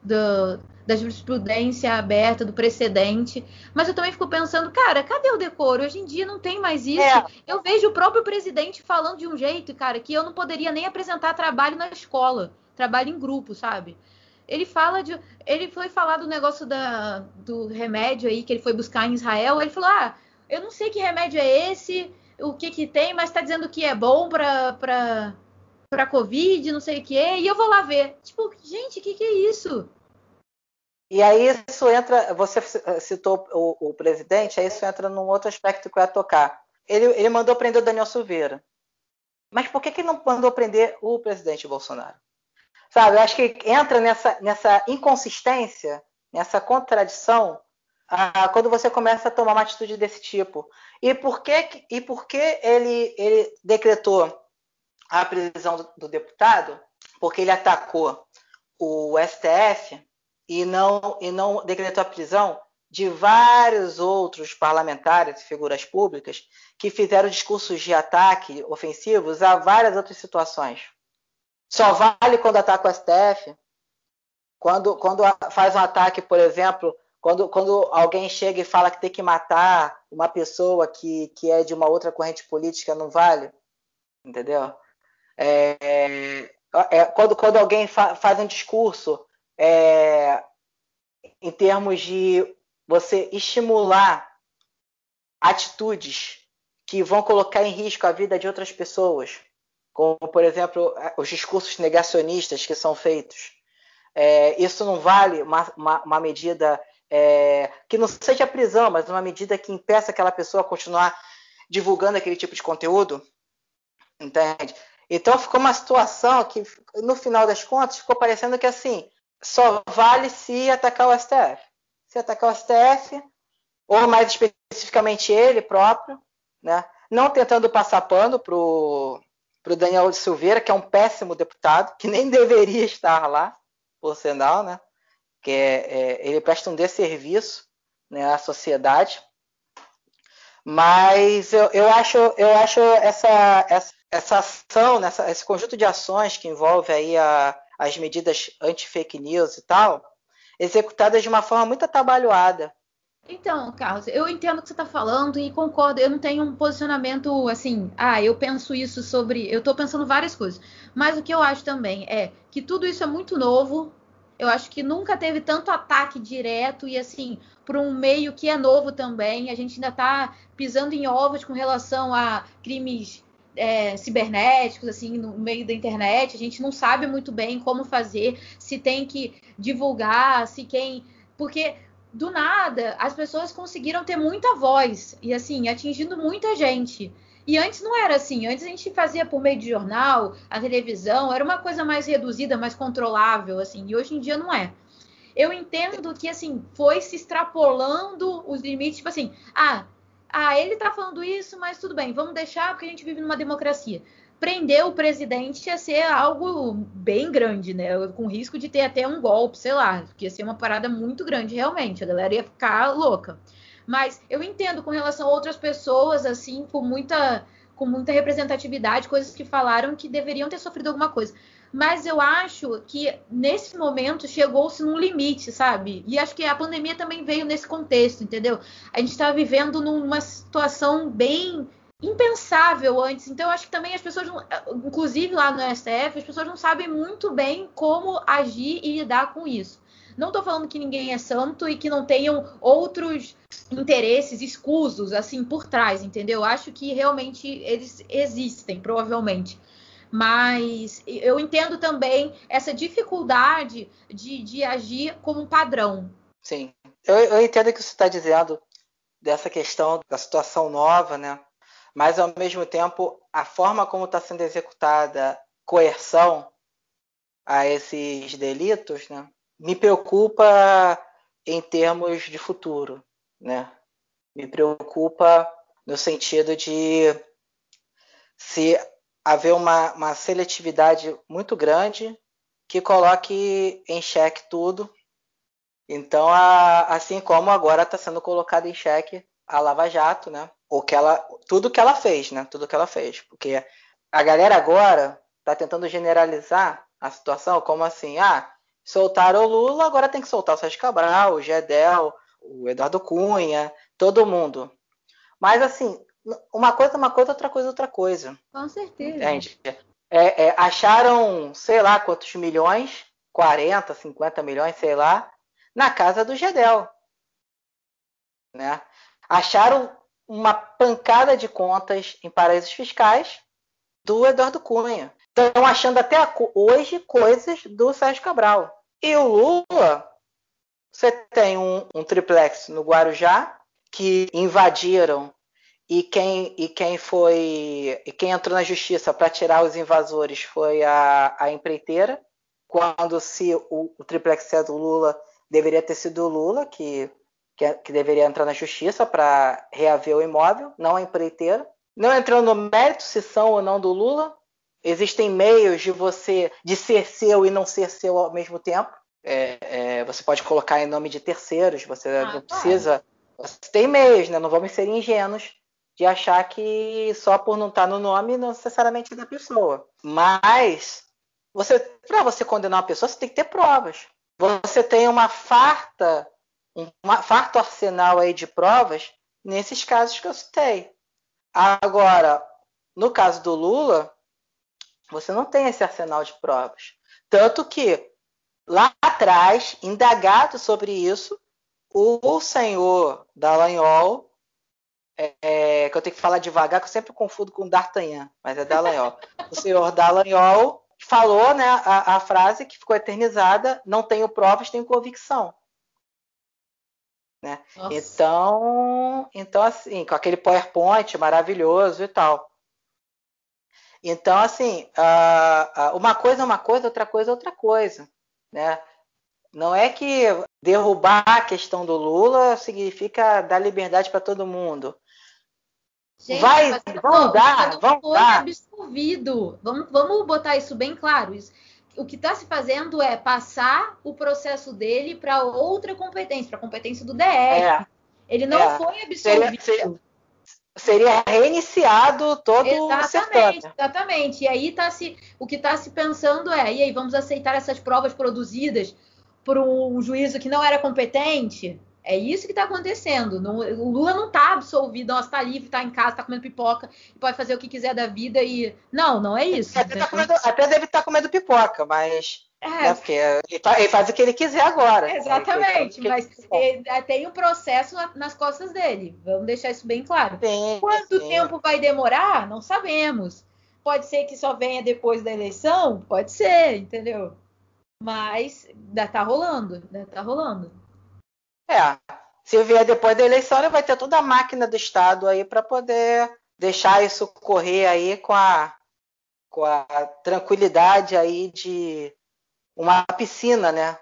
da, da jurisprudência aberta, do precedente, mas eu também fico pensando, cara, cadê o decoro? Hoje em dia não tem mais isso. É. Eu vejo o próprio presidente falando de um jeito, cara, que eu não poderia nem apresentar trabalho na escola, trabalho em grupo, sabe? Ele fala de. Ele foi falar do negócio da, do remédio aí que ele foi buscar em Israel. Ele falou: Ah, eu não sei que remédio é esse, o que que tem, mas tá dizendo que é bom pra, pra, pra Covid, não sei o que, e eu vou lá ver. Tipo, gente, o que que é isso? E aí isso entra, você citou o, o, presidente, aí isso entra num outro aspecto que eu ia tocar. Ele, ele mandou prender o Daniel Silveira. Mas por que, que ele não mandou prender o presidente Bolsonaro? Sabe, eu acho que entra nessa, nessa inconsistência, nessa contradição, ah, quando você começa a tomar uma atitude desse tipo. E por que, e por que ele, ele decretou a prisão do, do deputado? Porque ele atacou o STF e não, e não decretou a prisão de vários outros parlamentares e figuras públicas que fizeram discursos de ataque ofensivos a várias outras situações. Só vale quando ataca o STF, quando, quando faz um ataque, por exemplo, quando, quando alguém chega e fala que tem que matar uma pessoa que, que é de uma outra corrente política, não vale? Entendeu? É, é, quando, quando alguém fa, faz um discurso é, em termos de você estimular atitudes que vão colocar em risco a vida de outras pessoas, como, por exemplo, os discursos negacionistas que são feitos. É, isso não vale uma, uma, uma medida é, que não seja prisão, mas uma medida que impeça aquela pessoa a continuar divulgando aquele tipo de conteúdo? Entende? Então ficou uma situação que, no final das contas, ficou parecendo que assim, só vale se atacar o STF. Se atacar o STF, ou mais especificamente ele próprio, né? não tentando passar pano para o Daniel Silveira, que é um péssimo deputado, que nem deveria estar lá, por sinal, né? que é, é, ele presta um desserviço né, à sociedade. Mas eu, eu acho, eu acho essa, essa, essa ação, nessa, esse conjunto de ações que envolve aí a, as medidas anti-fake news e tal, executadas de uma forma muito atabalhoada. Então, Carlos, eu entendo o que você está falando e concordo. Eu não tenho um posicionamento assim, ah, eu penso isso sobre. Eu estou pensando várias coisas. Mas o que eu acho também é que tudo isso é muito novo. Eu acho que nunca teve tanto ataque direto e assim, por um meio que é novo também. A gente ainda está pisando em ovos com relação a crimes é, cibernéticos, assim, no meio da internet. A gente não sabe muito bem como fazer, se tem que divulgar, se quem. Porque do nada as pessoas conseguiram ter muita voz e assim, atingindo muita gente. E antes não era assim, antes a gente fazia por meio de jornal, a televisão, era uma coisa mais reduzida, mais controlável, assim, e hoje em dia não é. Eu entendo que assim, foi se extrapolando os limites, tipo assim, ah, ah, ele tá falando isso, mas tudo bem, vamos deixar porque a gente vive numa democracia. Prender o presidente ia ser algo bem grande, né? Com risco de ter até um golpe, sei lá, que ia ser uma parada muito grande, realmente. A galera ia ficar louca. Mas eu entendo com relação a outras pessoas, assim, com muita, com muita representatividade, coisas que falaram que deveriam ter sofrido alguma coisa mas eu acho que nesse momento chegou-se num limite, sabe? E acho que a pandemia também veio nesse contexto, entendeu? A gente está vivendo numa situação bem impensável antes. Então, acho que também as pessoas, inclusive lá no STF, as pessoas não sabem muito bem como agir e lidar com isso. Não estou falando que ninguém é santo e que não tenham outros interesses escusos assim por trás, entendeu? Acho que realmente eles existem, provavelmente. Mas eu entendo também essa dificuldade de, de agir como um padrão. Sim, eu, eu entendo o que você está dizendo dessa questão da situação nova, né? Mas ao mesmo tempo, a forma como está sendo executada coerção a esses delitos, né? Me preocupa em termos de futuro, né? Me preocupa no sentido de se haver uma, uma seletividade muito grande que coloque em xeque tudo. Então, a, assim como agora está sendo colocado em xeque a Lava Jato, né? O que ela, tudo que ela fez, né? Tudo que ela fez, porque a galera agora está tentando generalizar a situação como assim, ah, soltaram o Lula, agora tem que soltar o Sérgio Cabral, o Gedel, o Eduardo Cunha, todo mundo. Mas assim, uma coisa, uma coisa, outra coisa, outra coisa. Com certeza. Entende? É, é, acharam, sei lá, quantos milhões, 40, 50 milhões, sei lá, na casa do Gedel. Né? Acharam uma pancada de contas em paraísos fiscais do Eduardo Cunha. Estão achando até hoje coisas do Sérgio Cabral. E o Lula, você tem um, um triplex no Guarujá, que invadiram e quem, e quem foi e quem entrou na justiça para tirar os invasores foi a, a empreiteira quando se o, o triplex é do Lula deveria ter sido o Lula que, que, que deveria entrar na justiça para reaver o imóvel não a empreiteira. Não entrando no mérito se são ou não do Lula. Existem meios de você de ser seu e não ser seu ao mesmo tempo. É, é, você pode colocar em nome de terceiros você ah, não precisa. Você tem meios né? Não vamos ser ingênuos de achar que só por não estar tá no nome não necessariamente é da pessoa. Mas você, para você condenar uma pessoa, você tem que ter provas. Você tem uma farta, um farto arsenal aí de provas nesses casos que eu citei. Agora, no caso do Lula, você não tem esse arsenal de provas. Tanto que lá atrás, indagado sobre isso, o senhor Dallagnol é, que eu tenho que falar devagar, que eu sempre confundo com D'Artagnan, mas é Dallagnol. o senhor Dallagnol falou né, a, a, frase que ficou eternizada: não tenho provas, tenho convicção. Né? Então, então, assim, com aquele PowerPoint maravilhoso e tal. Então, assim, uma coisa é uma coisa, outra coisa é outra coisa. Né? Não é que derrubar a questão do Lula significa dar liberdade para todo mundo. Gente, vai, vão dar, vão foi dar. absolvido. Vamos, vamos botar isso bem claro. Isso, o que está se fazendo é passar o processo dele para outra competência, para a competência do DR. É, Ele não é. foi absolvido. Seria, seria, reiniciado todo exatamente, o Exatamente. E aí tá se, o que está se pensando é, e aí vamos aceitar essas provas produzidas por um juízo que não era competente? É isso que está acontecendo. Não, o Lula não está absolvido, está livre, está em casa, está comendo pipoca, pode fazer o que quiser da vida e. Não, não é isso. Até, tá comendo, até deve estar tá comendo pipoca, mas. É. Né, porque ele, faz o que ele quiser agora. Exatamente, mas tem um processo nas costas dele. Vamos deixar isso bem claro. Sim, Quanto sim. tempo vai demorar? Não sabemos. Pode ser que só venha depois da eleição? Pode ser, entendeu? Mas ainda tá rolando, ainda tá rolando. É. Se vier depois da eleição, ele vai ter toda a máquina do Estado aí para poder deixar isso correr aí com a, com a tranquilidade aí de uma piscina, né?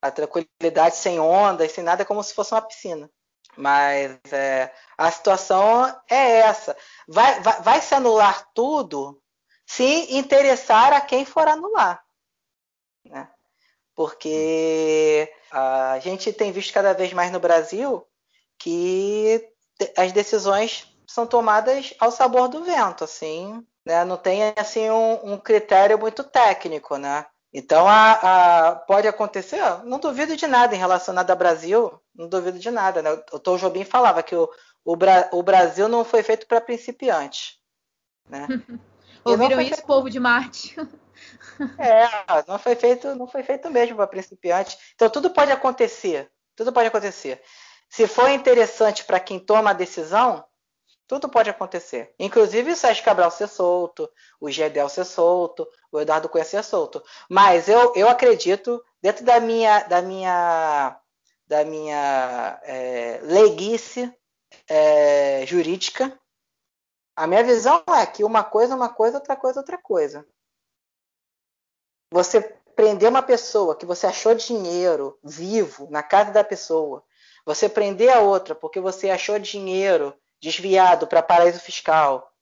A tranquilidade sem ondas, sem nada, é como se fosse uma piscina. Mas é, a situação é essa. Vai, vai, vai se anular tudo se interessar a quem for anular. Né? Porque a gente tem visto cada vez mais no Brasil que as decisões são tomadas ao sabor do vento, assim, né? Não tem assim um, um critério muito técnico, né? Então a, a, pode acontecer, não duvido de nada em relacionado ao Brasil, não duvido de nada, né? O Tom Jobim falava que o, o, Bra, o Brasil não foi feito para principiantes, né? Ouviram isso, feito... povo de Marte? É, não foi feito, não foi feito mesmo para principiante. Então tudo pode acontecer, tudo pode acontecer. Se for interessante para quem toma a decisão, Tudo pode acontecer. Inclusive o Sérgio Cabral ser solto, o Gedel ser solto, o Eduardo Cunha ser solto. Mas eu, eu acredito, dentro da minha, da minha, da minha é, leguice é, jurídica, a minha visão é que uma coisa é uma coisa, outra coisa é outra coisa. Você prender uma pessoa que você achou dinheiro vivo na casa da pessoa, você prender a outra porque você achou dinheiro desviado para paraíso fiscal.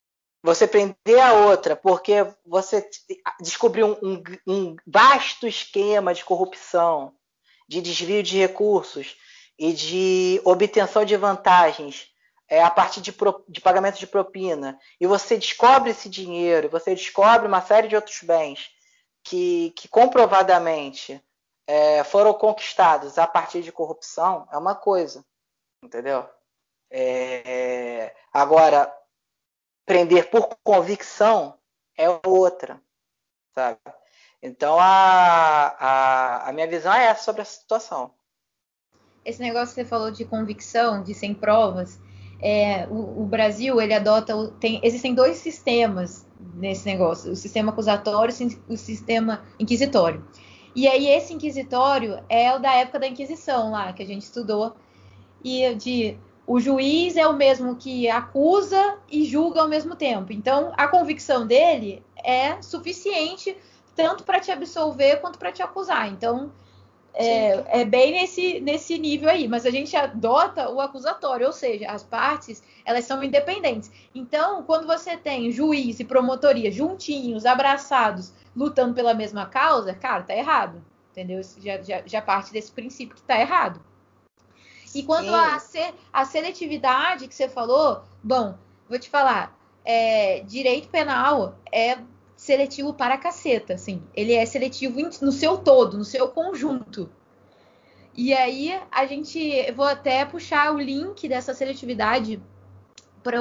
Você prender a outra porque você descobriu um, um, um vasto esquema de corrupção, de desvio de recursos e de obtenção de vantagens é, a partir de, pro, de pagamento de propina, e você descobre esse dinheiro, você descobre uma série de outros bens que, que comprovadamente é, foram conquistados a partir de corrupção, é uma coisa, entendeu? É, agora, prender por convicção é outra, sabe? Então, a, a, a minha visão é essa sobre a situação. Esse negócio que você falou de convicção, de sem provas, é, o, o, Brasil ele adota tem, existem dois sistemas nesse negócio, o sistema acusatório e o sistema inquisitório. E aí esse inquisitório é o da época da Inquisição lá que a gente estudou e de o juiz é o mesmo que acusa e julga ao mesmo tempo. Então, a convicção dele é suficiente tanto para te absolver quanto para te acusar. Então, é, é, bem nesse, nesse nível aí. Mas a gente adota o acusatório, ou seja, as partes elas são independentes. Então, quando você tem juiz e promotoria juntinhos, abraçados, lutando pela mesma causa, cara, tá errado. Entendeu? Já, já, já parte desse princípio que tá errado. E quanto à a, seletividade que você falou, bom, vou te falar, é, direito penal é seletivo para caceta, assim. Ele é seletivo no seu todo, no seu conjunto. E aí a gente, vou até puxar o link dessa seletividade para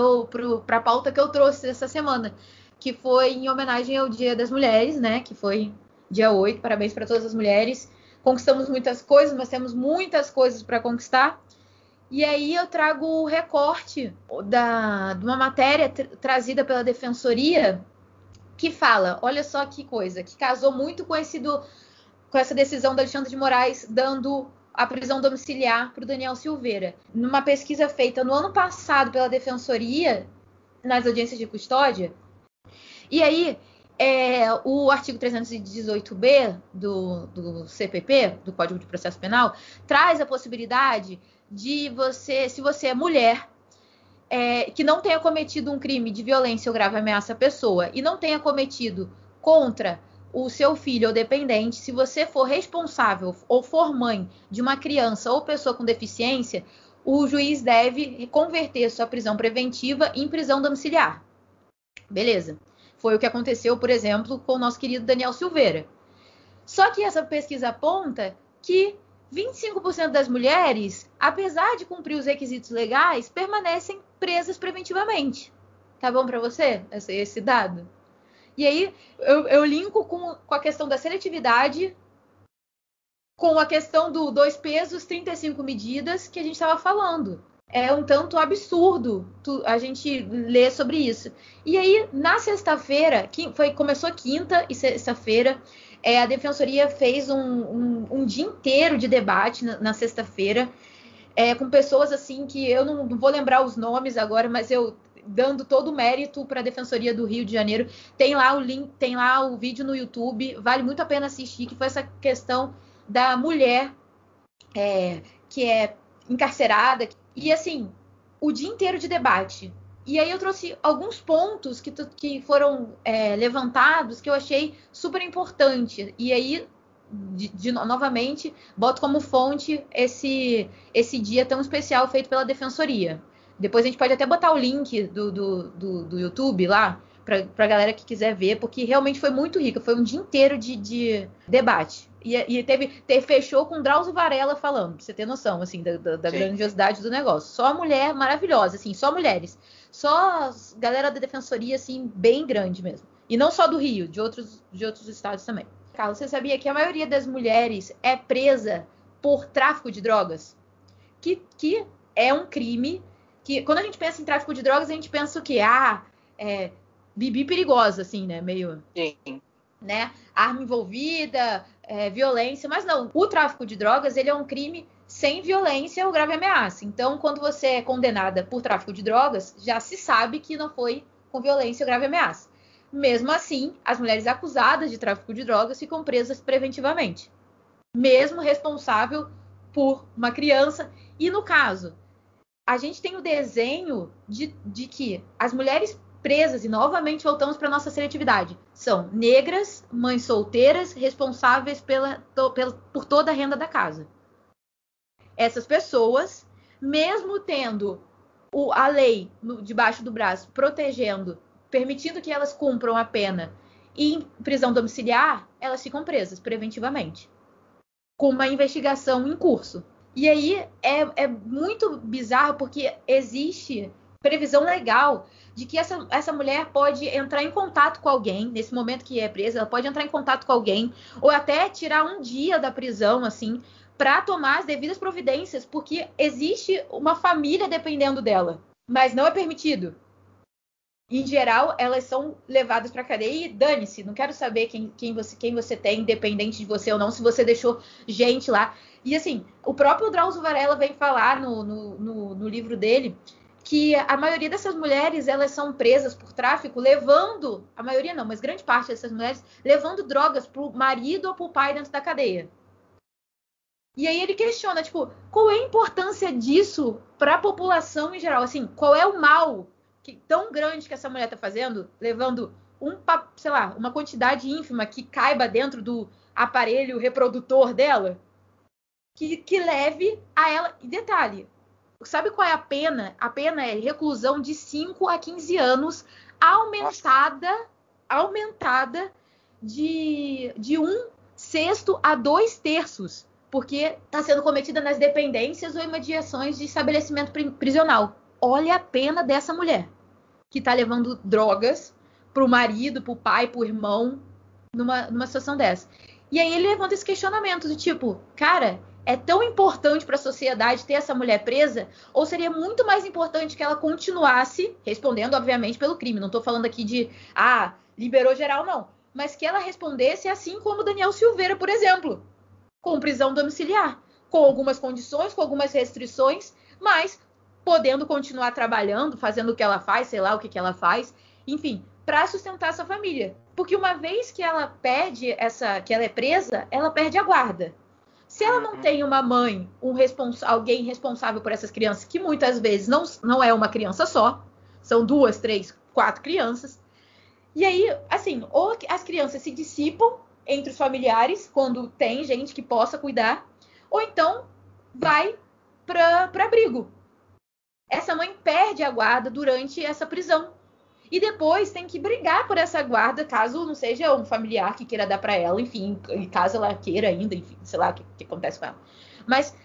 a pauta que eu trouxe essa semana, que foi em homenagem ao Dia das Mulheres, né? Que foi dia 8. Parabéns para todas as mulheres conquistamos muitas coisas, mas temos muitas coisas para conquistar. E aí eu trago o recorte da, de uma matéria trazida pela defensoria que fala, olha só que coisa, que casou muito com esse do, com essa decisão do Alexandre de Moraes dando a prisão domiciliar para o Daniel Silveira. Numa pesquisa feita no ano passado pela defensoria nas audiências de custódia. E aí é, o artigo 318b do, do CPP, do Código de Processo Penal, traz a possibilidade de você, se você é mulher, é, que não tenha cometido um crime de violência ou grave ameaça à pessoa e não tenha cometido contra o seu filho ou dependente, se você for responsável ou for mãe de uma criança ou pessoa com deficiência, o juiz deve converter sua prisão preventiva em prisão domiciliar. Beleza. Foi o que aconteceu, por exemplo, com o nosso querido Daniel Silveira. Só que essa pesquisa aponta que 25% das mulheres, apesar de cumprir os requisitos legais, permanecem presas preventivamente. Tá bom para você esse, esse, dado? E aí eu, eu linko com, com, a questão da seletividade, com a questão do dois pesos, 35 medidas que a gente estava falando é um tanto absurdo tu, a gente ler sobre isso. E aí, na sexta-feira, que foi, começou quinta e sexta-feira, é, a defensoria fez um, um, um, dia inteiro de debate na, na sexta-feira, é, com pessoas assim que eu não, vou lembrar os nomes agora, mas eu dando todo o mérito para a defensoria do Rio de Janeiro. Tem lá o link, tem lá o vídeo no YouTube, vale muito a pena assistir, que foi essa questão da mulher é, que é encarcerada, e assim, o dia inteiro de debate. E aí eu trouxe alguns pontos que, que foram é, levantados que eu achei super importante. E aí, de, de, novamente, boto como fonte esse, esse dia tão especial feito pela Defensoria. Depois a gente pode até botar o link do, do, do, do YouTube lá, para a galera que quiser ver, porque realmente foi muito rica. Foi um dia inteiro de, de debate. E, e teve, teve, fechou com Drauzio Varela falando, pra você ter noção, assim, da, da, da grandiosidade do negócio. Só mulher maravilhosa, assim, só mulheres. Só galera da defensoria, assim, bem grande mesmo. E não só do Rio, de outros, de outros estados também. Carlos, você sabia que a maioria das mulheres é presa por tráfico de drogas? Que, que é um crime que quando a gente pensa em tráfico de drogas, a gente pensa o quê? Ah, é, bibi perigosa, assim, né? Meio. Sim. Né? Arma envolvida, é, violência, mas não. O tráfico de drogas ele é um crime sem violência ou grave ameaça. Então, quando você é condenada por tráfico de drogas, já se sabe que não foi com violência ou grave ameaça. Mesmo assim, as mulheres acusadas de tráfico de drogas ficam presas preventivamente, mesmo responsável por uma criança. E no caso, a gente tem o desenho de, de que as mulheres presas, e novamente voltamos para nossa seletividade, são negras, mães solteiras, responsáveis pela, to, pela, por toda a renda da casa. Essas pessoas, mesmo tendo o, a lei no, debaixo do braço protegendo, permitindo que elas cumpram a pena em prisão domiciliar, elas ficam presas preventivamente, com uma investigação em curso. E aí é, é muito bizarro porque existe previsão legal de que essa, essa mulher pode entrar em contato com alguém, nesse momento que é presa, ela pode entrar em contato com alguém, ou até tirar um dia da prisão, assim, para tomar as devidas providências, porque existe uma família dependendo dela, mas não é permitido. Em geral, elas são levadas para cadeia e dane-se, não quero saber quem, quem, você, quem você tem, independente de você ou não, se você deixou gente lá. E assim, o próprio Drauzio Varela vem falar no, no, no, no livro dele que a maioria dessas mulheres elas são presas por tráfico, levando, a maioria não, mas grande parte dessas mulheres, levando drogas para o marido ou para o pai dentro da cadeia. E aí ele questiona, tipo, qual é a importância disso para a população em geral? Assim, qual é o mal que, tão grande que essa mulher está fazendo, levando um, sei lá, uma quantidade ínfima que caiba dentro do aparelho reprodutor dela, que, que leve a ela. E detalhe, Sabe qual é a pena? A pena é reclusão de 5 a 15 anos, aumentada, Nossa. aumentada de, de um sexto a dois terços, porque está sendo cometida nas dependências ou imediações de estabelecimento prisional. Olha a pena dessa mulher que está levando drogas para o marido, para o pai, para o irmão, numa, numa situação dessa. E aí ele levanta esse questionamento do tipo, cara, é tão importante para a sociedade ter essa mulher presa? Ou seria muito mais importante que ela continuasse respondendo, obviamente, pelo crime? Não estou falando aqui de, ah, liberou geral, não. Mas que ela respondesse assim como Daniel Silveira, por exemplo, com prisão domiciliar, com algumas condições, com algumas restrições, mas podendo continuar trabalhando, fazendo o que ela faz, sei lá o que, que ela faz, enfim, para sustentar essa família. Porque uma vez que ela perde essa, que ela é presa, ela perde a guarda. Se ela não uhum. tem uma mãe, um respons alguém responsável por essas crianças, que muitas vezes não, não é uma criança só, são duas, três, quatro crianças. E aí, assim, ou as crianças se dissipam entre os familiares, quando tem gente que possa cuidar, ou então vai para abrigo. Essa mãe perde a guarda durante essa prisão. E depois tem que brigar por essa guarda, caso não seja um familiar que queira dar para ela, enfim, caso ela queira ainda, enfim, sei lá o que, que acontece com ela. Mas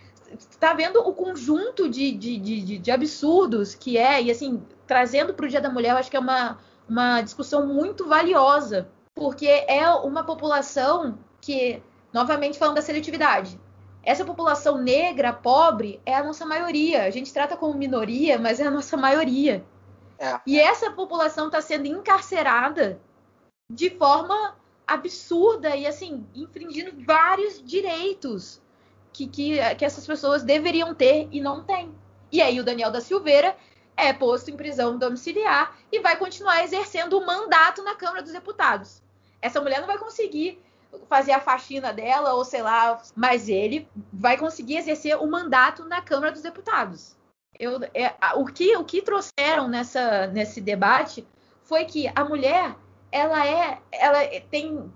tá vendo o conjunto de, de, de, de absurdos que é, e assim, trazendo para o Dia da Mulher, eu acho que é uma, uma discussão muito valiosa, porque é uma população que, novamente falando da seletividade, essa população negra, pobre, é a nossa maioria. A gente trata como minoria, mas é a nossa maioria. É. E essa população está sendo encarcerada de forma absurda e assim infringindo vários direitos que, que, que essas pessoas deveriam ter e não têm. E aí o Daniel da Silveira é posto em prisão domiciliar e vai continuar exercendo o mandato na Câmara dos Deputados. Essa mulher não vai conseguir fazer a faxina dela ou sei lá, mas ele vai conseguir exercer o mandato na Câmara dos Deputados. Eu, é, o, que, o que trouxeram nessa, nesse debate foi que a mulher ela é ela tem,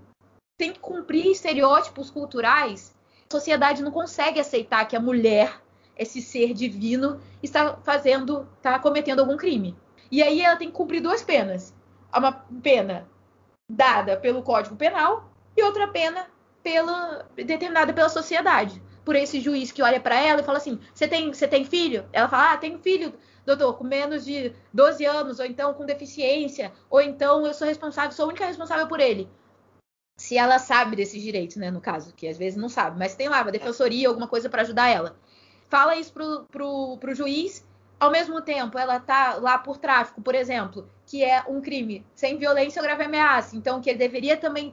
tem que cumprir estereótipos culturais. A sociedade não consegue aceitar que a mulher, esse ser divino, está fazendo, está cometendo algum crime. E aí ela tem que cumprir duas penas. Uma pena dada pelo Código Penal e outra pena determinada pela sociedade por esse juiz que olha para ela e fala assim: Você tem, você tem filho? Ela fala: Ah, tenho filho, doutor, com menos de 12 anos, ou então com deficiência, ou então eu sou responsável, sou a única responsável por ele. Se ela sabe desses direitos, né, no caso, que às vezes não sabe, mas tem lá uma defensoria, alguma coisa para ajudar ela. Fala isso pro, pro, pro juiz, ao mesmo tempo ela tá lá por tráfico, por exemplo, que é um crime sem violência ou grave ameaça, então que ele deveria também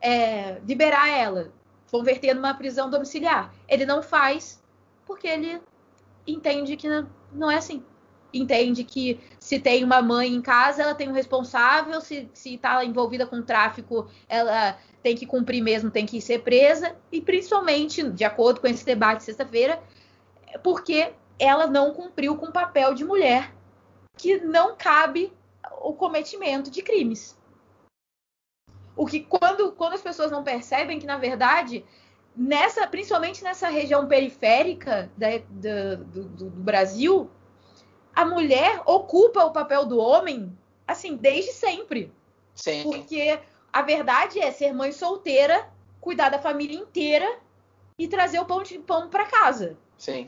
é, liberar ela, converter numa prisão domiciliar. Ele não faz porque ele entende que não é assim. Entende que se tem uma mãe em casa, ela tem um responsável, se está envolvida com tráfico, ela tem que cumprir mesmo, tem que ser presa, e principalmente, de acordo com esse debate sexta-feira, porque ela não cumpriu com o papel de mulher, que não cabe o cometimento de crimes. O que quando, quando as pessoas não percebem que, na verdade, nessa, principalmente nessa região periférica da, da, do, do, Brasil, a mulher ocupa o papel do homem, assim, desde sempre. Sim. Porque a verdade é ser mãe solteira, cuidar da família inteira e trazer o pão de pão para casa. Sim.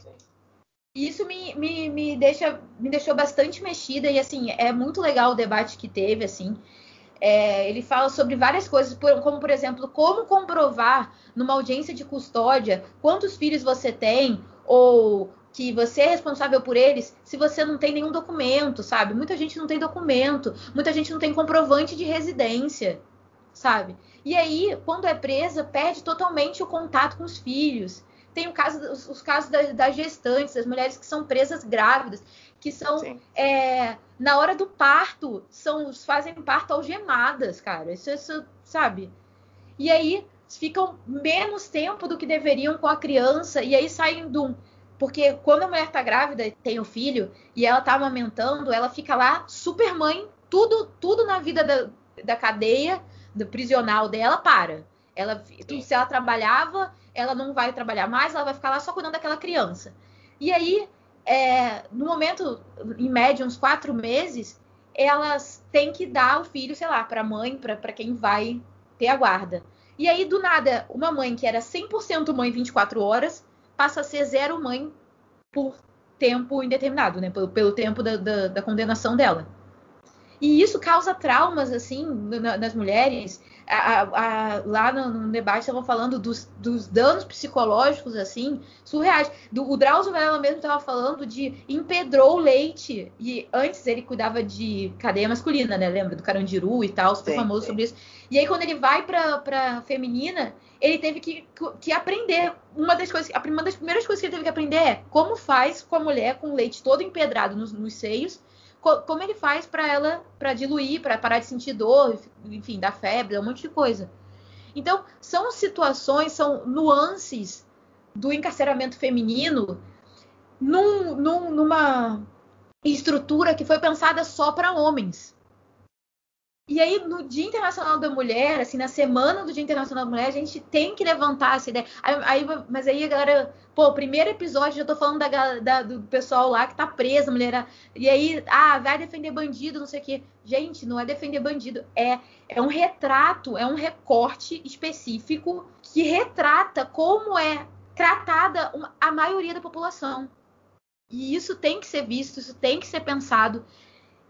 Isso me, me, me, deixa, me deixou bastante mexida e assim é muito legal o debate que teve assim. É, ele fala sobre várias coisas, como por exemplo, como comprovar numa audiência de custódia quantos filhos você tem ou que você é responsável por eles se você não tem nenhum documento, sabe? Muita gente não tem documento, muita gente não tem comprovante de residência, sabe? E aí, quando é presa, perde totalmente o contato com os filhos. Tem o caso, os, os casos das, gestantes, das mulheres que são presas grávidas, que são é, na hora do parto, são fazem parto algemadas, cara. Isso, isso, sabe? E aí ficam menos tempo do que deveriam com a criança e aí saem do porque quando a mulher tá grávida e tem o filho e ela tá amamentando, ela fica lá super mãe, tudo tudo na vida da, da cadeia, do prisional dela para. Ela, se ela trabalhava, ela não vai trabalhar mais, ela vai ficar lá só cuidando daquela criança. E aí é, no momento, em média, uns quatro meses, elas têm que dar o filho, sei lá, para a mãe, para quem vai ter a guarda. E aí, do nada, uma mãe que era 100% mãe 24 horas passa a ser zero mãe por tempo indeterminado, né? Pelo, pelo tempo da, da, da condenação dela. E isso causa traumas, assim, nas mulheres a, a, lá no, no, debate estavam falando dos, dos, danos psicológicos, assim, surreais. Do, o Drauzio Varela mesmo estava falando de empedrou o leite. E antes ele cuidava de cadeia masculina, né? Lembra? Do Carandiru e tal, super sim, famoso sim. sobre isso. E aí, quando ele vai pra, pra feminina, ele teve que, que aprender. Uma das coisas, uma das primeiras coisas que ele teve que aprender é como faz com a mulher com o leite todo empedrado nos, nos seios como ele faz para ela, para diluir, para parar de sentir dor, enfim, da febre, um monte de coisa. Então, são situações, são nuances do encarceramento feminino num, num, numa estrutura que foi pensada só para homens. E aí, no Dia Internacional da Mulher, assim, na semana do Dia Internacional da Mulher, a gente tem que levantar essa ideia. Aí, aí mas aí a galera, pô, o primeiro episódio, já tô falando da, da, do pessoal lá que tá preso, mulher. E aí, ah, vai defender bandido, não sei o quê. Gente, não é defender bandido, é, é um retrato, é um recorte específico que retrata como é tratada a maioria da população. E isso tem que ser visto, isso tem que ser pensado.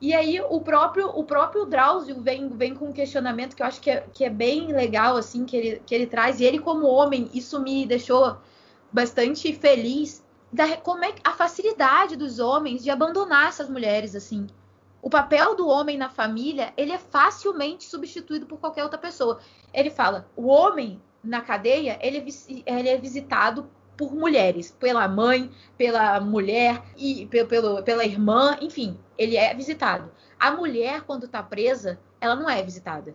E aí o próprio o próprio Drauzio vem, vem com um questionamento que eu acho que é, que é bem legal, assim, que ele, que ele traz. E ele, como homem, isso me deixou bastante feliz. Da, como é a facilidade dos homens de abandonar essas mulheres, assim. O papel do homem na família, ele é facilmente substituído por qualquer outra pessoa. Ele fala, o homem na cadeia, ele é, ele é visitado por mulheres, pela mãe, pela mulher e pelo, pela irmã, enfim, ele é visitado. A mulher, quando está presa, ela não é visitada.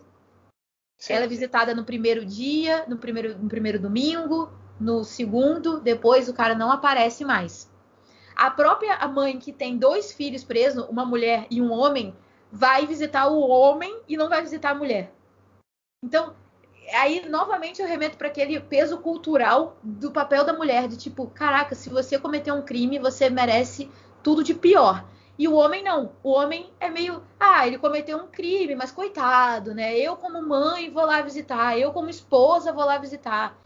Sim. Ela é visitada no primeiro dia, no primeiro, no primeiro domingo, no segundo, depois o cara não aparece mais. A própria mãe que tem dois filhos presos, uma mulher e um homem, vai visitar o homem e não vai visitar a mulher. Então, aí novamente eu remeto para aquele peso cultural do papel da mulher, de tipo, caraca, se você cometer um crime, você merece tudo de pior. E o homem não. O homem é meio, ah, ele cometeu um crime, mas coitado, né? Eu como mãe vou lá visitar, eu como esposa vou lá visitar.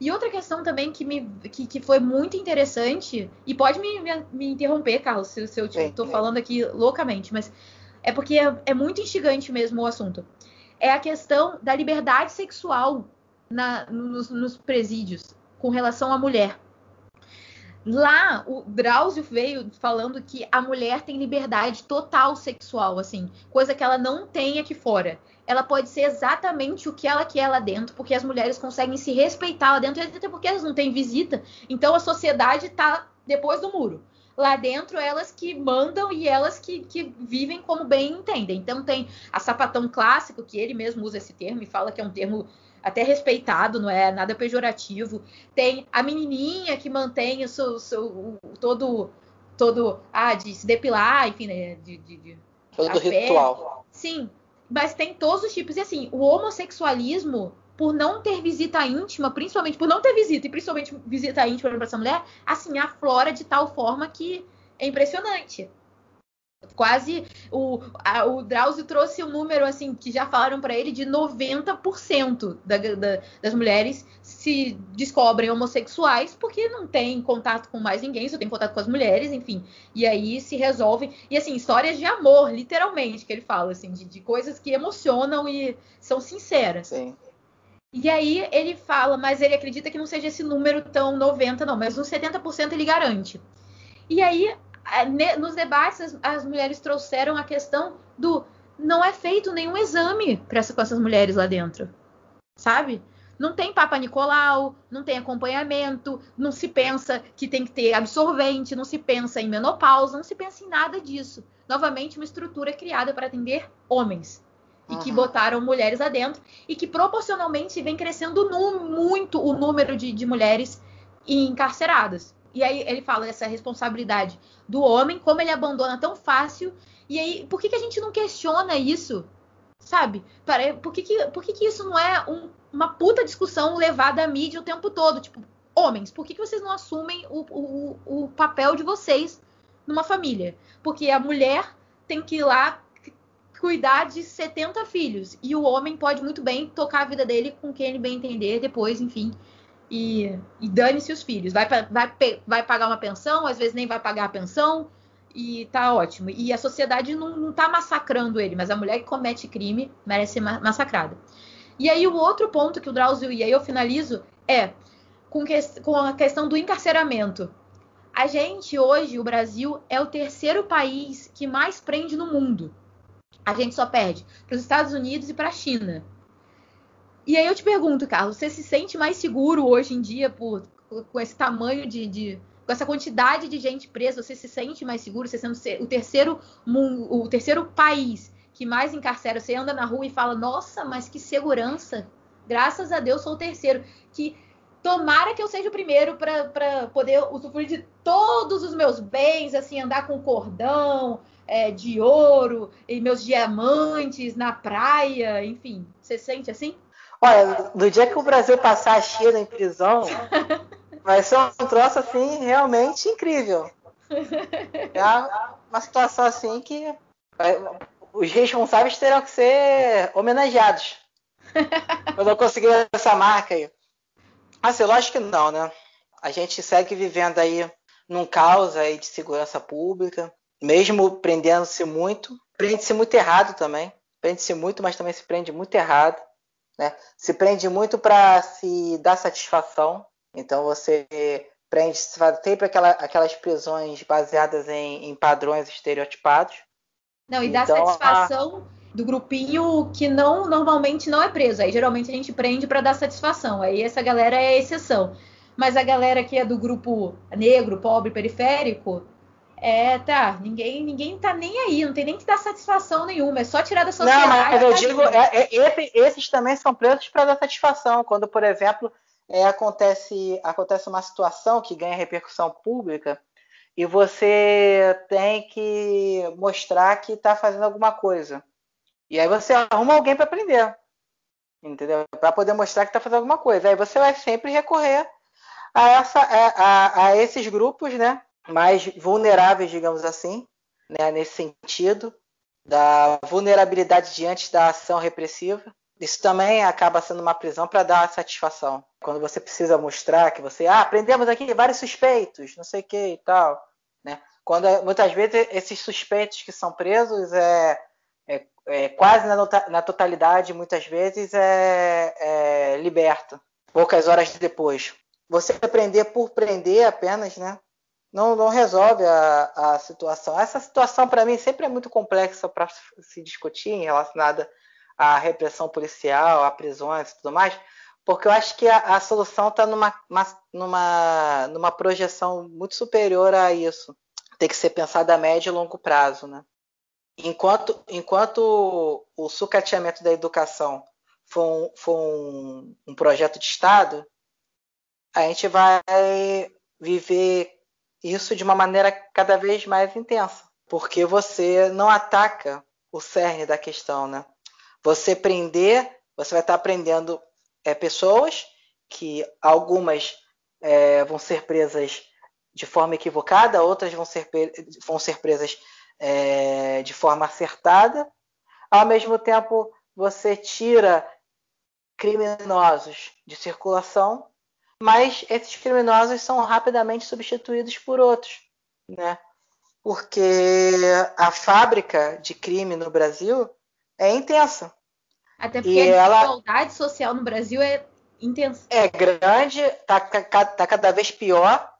E outra questão também que, me, que, que foi muito interessante, e pode me, me, me interromper, Carlos, se, se eu estou falando aqui loucamente, mas é porque é, é muito instigante mesmo o assunto é a questão da liberdade sexual na, nos, nos presídios com relação à mulher. Lá, o Drauzio veio falando que a mulher tem liberdade total sexual, assim, coisa que ela não tem aqui fora. Ela pode ser exatamente o que ela quer lá dentro, porque as mulheres conseguem se respeitar lá dentro, até porque elas não têm visita. Então a sociedade tá depois do muro. Lá dentro, elas que mandam e elas que, que vivem como bem entendem. Então tem a sapatão clássico, que ele mesmo usa esse termo e fala que é um termo até respeitado, não é nada pejorativo. Tem a menininha que mantém o seu, seu todo todo ah de se depilar, enfim, né, de, de, de todo ritual. Sim, mas tem todos os tipos e assim, o homossexualismo por não ter visita íntima, principalmente por não ter visita e principalmente visita íntima para essa mulher, assim, aflora de tal forma que é impressionante. Quase o, a, o Drauzio trouxe um número assim que já falaram para ele de 90% da, da, das mulheres se descobrem homossexuais porque não tem contato com mais ninguém, só tem contato com as mulheres, enfim. E aí se resolvem. E assim, histórias de amor, literalmente, que ele fala, assim, de, de coisas que emocionam e são sinceras. Sim. E aí ele fala, mas ele acredita que não seja esse número tão 90, não, mas uns 70% ele garante. E aí nos debates, as, as, mulheres trouxeram a questão do não é feito nenhum exame para com essas mulheres lá dentro, sabe? Não tem Papa Nicolau, não tem acompanhamento, não se pensa que tem que ter absorvente, não se pensa em menopausa, não se pensa em nada disso. Novamente, uma estrutura criada para atender homens e que botaram mulheres lá dentro e que proporcionalmente vem crescendo muito o número de, de mulheres encarceradas. E aí ele fala essa responsabilidade do homem, como ele abandona tão fácil. E aí, por que, que a gente não questiona isso? Sabe? Por que, que, por que, que isso não é um, uma puta discussão levada à mídia o tempo todo? Tipo, homens, por que, que vocês não assumem o, o, o papel de vocês numa família? Porque a mulher tem que ir lá cuidar de 70 filhos. E o homem pode muito bem tocar a vida dele com quem ele bem entender depois, enfim e, e dane-se os filhos. Vai, vai, vai pagar uma pensão, às vezes nem vai pagar a pensão, e tá ótimo. E a sociedade não, não tá massacrando ele, mas a mulher que comete crime merece ser massacrada. E aí o outro ponto que o Drauzio, e aí eu finalizo, é com, que, com a questão do encarceramento. A gente hoje, o Brasil, é o terceiro país que mais prende no mundo. A gente só perde para os Estados Unidos e para a China. E aí eu te pergunto, Carlos, você se sente mais seguro hoje em dia por, com esse tamanho de, de com essa quantidade de gente presa, você se sente mais seguro? Você sendo o terceiro o terceiro país que mais encarcera, você anda na rua e fala: "Nossa, mas que segurança! Graças a Deus sou o terceiro". Que tomara que eu seja o primeiro para poder usufruir de todos os meus bens, assim, andar com cordão é, de ouro e meus diamantes na praia, enfim. Você sente assim? Olha, no dia que o Brasil passar a China em prisão, vai ser um troço assim realmente incrível. É uma situação assim que os responsáveis terão que ser homenageados. Eu conseguir essa marca aí. Assim, lógico que não, né? A gente segue vivendo aí num caos aí de segurança pública, mesmo prendendo-se muito. Prende-se muito errado também. Prende-se muito, mas também se prende muito errado. Né? Se prende muito para se dar satisfação. Então você prende sempre aquela, aquelas prisões baseadas em, em, padrões estereotipados. Não, e dá então, satisfação a... do grupinho que não normalmente não é preso. Aí geralmente a gente prende para dar satisfação. Aí essa galera é exceção. Mas a galera que é do grupo negro, pobre, periférico, é, tá. Ninguém, ninguém tá nem aí, não tem nem que dar satisfação nenhuma, é só tirar da sociedade. Não, mas eu digo, é, é, esses também são presos para dar satisfação. Quando, por exemplo, é, acontece, acontece uma situação que ganha repercussão pública e você tem que mostrar que está fazendo alguma coisa. E aí você arruma alguém para prender. Entendeu? Para poder mostrar que está fazendo alguma coisa. Aí você vai sempre recorrer a, essa, a, a, a esses grupos, né? Mais vulneráveis, digamos assim, né, nesse sentido, da vulnerabilidade diante da ação repressiva. Isso também acaba sendo uma prisão para dar satisfação. Quando você precisa mostrar que você, ah, prendemos aqui vários suspeitos, não sei o que e tal. Né? Quando muitas vezes esses suspeitos que são presos é, é, é quase na, na, totalidade, muitas vezes é, é liberto, poucas horas depois. Você prender por prender apenas, né? Não, não resolve a, a situação. Essa situação, para mim, sempre é muito complexa para se discutir relacionada à repressão policial, a prisões e tudo mais, porque eu acho que a, a solução está numa, numa, numa projeção muito superior a isso. Tem que ser pensada a médio e longo prazo. Né? Enquanto, enquanto o sucateamento da educação for, um, for um, um projeto de Estado, a gente vai viver isso de uma maneira cada vez mais intensa, porque você não ataca o cerne da questão, né? Você prender, você vai estar aprendendo é, pessoas que algumas é, vão ser presas de forma equivocada, outras vão ser, vão ser presas é, de forma acertada. Ao mesmo tempo, você tira criminosos de circulação mas esses criminosos são rapidamente substituídos por outros, né? Porque a fábrica de crime no Brasil é intensa. Até porque e a desigualdade ela... social no Brasil é intensa. É grande, está tá cada vez pior.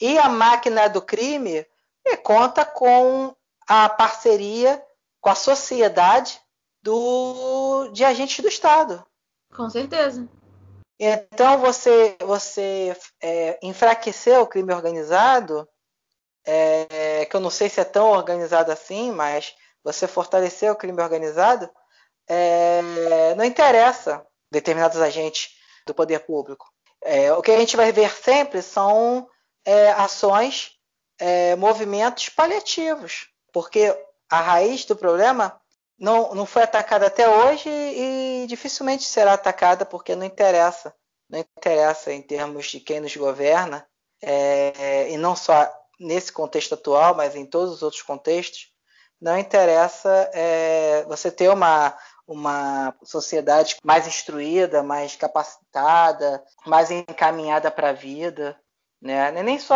E a máquina do crime é, conta com a parceria com a sociedade do, de agentes do Estado. Com certeza. Então você, você é, enfraqueceu o crime organizado, é, que eu não sei se é tão organizado assim, mas você fortaleceu o crime organizado, é, não interessa determinados agentes do poder público. É, o que a gente vai ver sempre são é, ações, é, movimentos paliativos, porque a raiz do problema não, não foi atacada até hoje e dificilmente será atacada porque não interessa. Não interessa em termos de quem nos governa, é, e não só nesse contexto atual, mas em todos os outros contextos, não interessa é, você ter uma, uma sociedade mais instruída, mais capacitada, mais encaminhada para a vida. Né? É nem só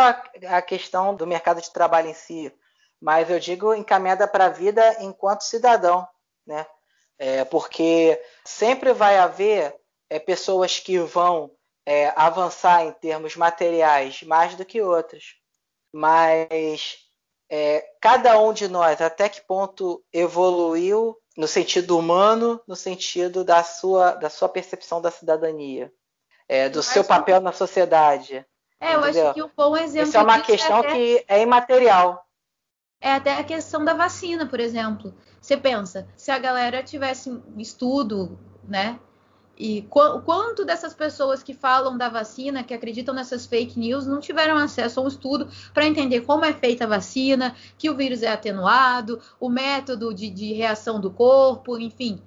a questão do mercado de trabalho em si, mas eu digo encaminhada para a vida enquanto cidadão, né? É, porque sempre vai haver é, pessoas que vão é, avançar em termos materiais mais do que outras, mas é, cada um de nós até que ponto evoluiu no sentido humano, no sentido da sua, da sua percepção da cidadania, é, do seu papel na sociedade. É, eu acho que um bom exemplo. Isso é uma questão é até... que é imaterial. É até a questão da vacina, por exemplo. Você pensa, se a galera tivesse estudo, né? E qu quanto dessas pessoas que falam da vacina, que acreditam nessas fake news, não tiveram acesso a um estudo para entender como é feita a vacina, que o vírus é atenuado, o método de, de reação do corpo, enfim.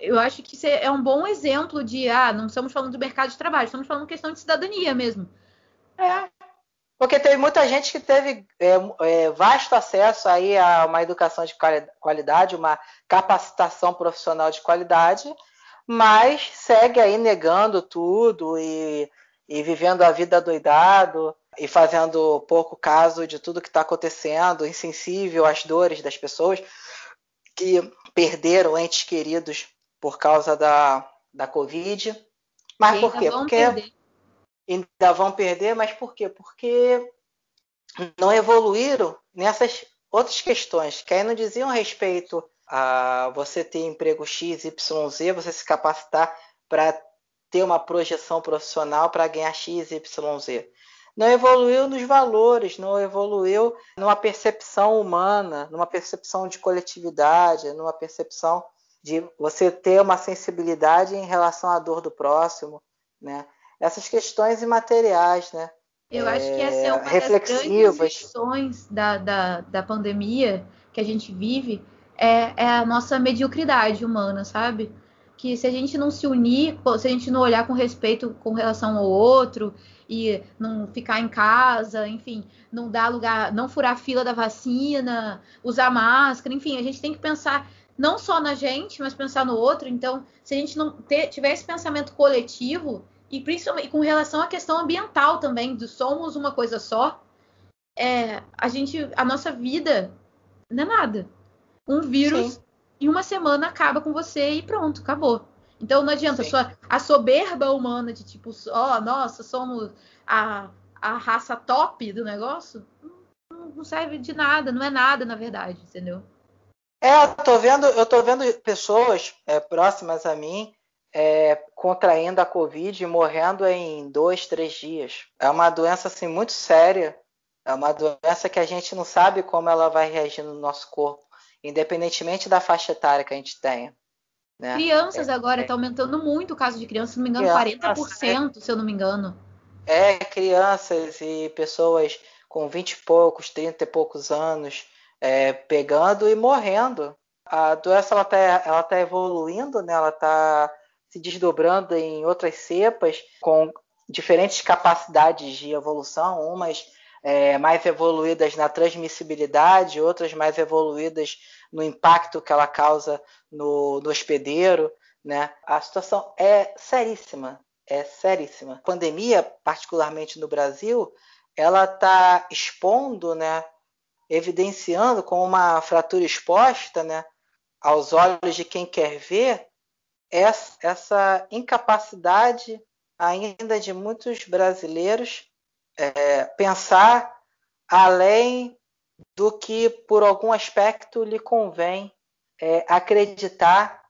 Eu acho que isso é um bom exemplo de, ah, não estamos falando do mercado de trabalho, estamos falando questão de cidadania mesmo. É, porque teve muita gente que teve é, é, vasto acesso aí a uma educação de qualidade, uma capacitação profissional de qualidade, mas segue aí negando tudo e, e vivendo a vida doidado e fazendo pouco caso de tudo que está acontecendo, insensível às dores das pessoas que perderam entes queridos por causa da, da Covid. Mas por quê? Porque perder ainda vão perder, mas por quê? Porque não evoluíram nessas outras questões, que aí não diziam respeito a você ter emprego X, Y, Z, você se capacitar para ter uma projeção profissional para ganhar X, Y, Z. Não evoluiu nos valores, não evoluiu numa percepção humana, numa percepção de coletividade, numa percepção de você ter uma sensibilidade em relação à dor do próximo, né? Essas questões imateriais, né? Eu acho que essa é uma reflexivas. das grandes lições da, da, da pandemia que a gente vive, é, é, a nossa mediocridade humana, sabe? Que se a gente não se unir, se a gente não olhar com respeito com relação ao outro e não ficar em casa, enfim, não dar lugar, não furar a fila da vacina, usar máscara, enfim, a gente tem que pensar não só na gente, mas pensar no outro. Então, se a gente não ter, tiver esse pensamento coletivo, e principalmente com relação à questão ambiental também, do somos uma coisa só, é, a gente, a nossa vida não é nada. Um vírus Sim. em uma semana acaba com você e pronto, acabou. Então não adianta a, soberba humana de tipo, ó, oh, nossa, somos a, a raça top do negócio, não, não serve de nada, não é nada, na verdade, entendeu? É, eu tô vendo, eu tô vendo pessoas é, próximas a mim é, contraindo a Covid e morrendo em dois, três dias. É uma doença assim muito séria. É uma doença que a gente não sabe como ela vai reagir no nosso corpo, independentemente da faixa etária que a gente tenha. Né? Crianças é, agora, está é. aumentando muito o caso de crianças, se não me engano, crianças, 40%, é, se eu não me engano. É, crianças e pessoas com 20 e poucos, 30 e poucos anos, é, pegando e morrendo. A doença ela está ela tá evoluindo, né? ela está se desdobrando em outras cepas com diferentes capacidades de evolução, umas é, mais evoluídas na transmissibilidade, outras mais evoluídas no impacto que ela causa no, no hospedeiro. Né? A situação é seríssima, é seríssima. A pandemia, particularmente no Brasil, ela está expondo, né, evidenciando com uma fratura exposta, né, aos olhos de quem quer ver, essa, essa incapacidade ainda de muitos brasileiros é, pensar além do que por algum aspecto lhe convém é, acreditar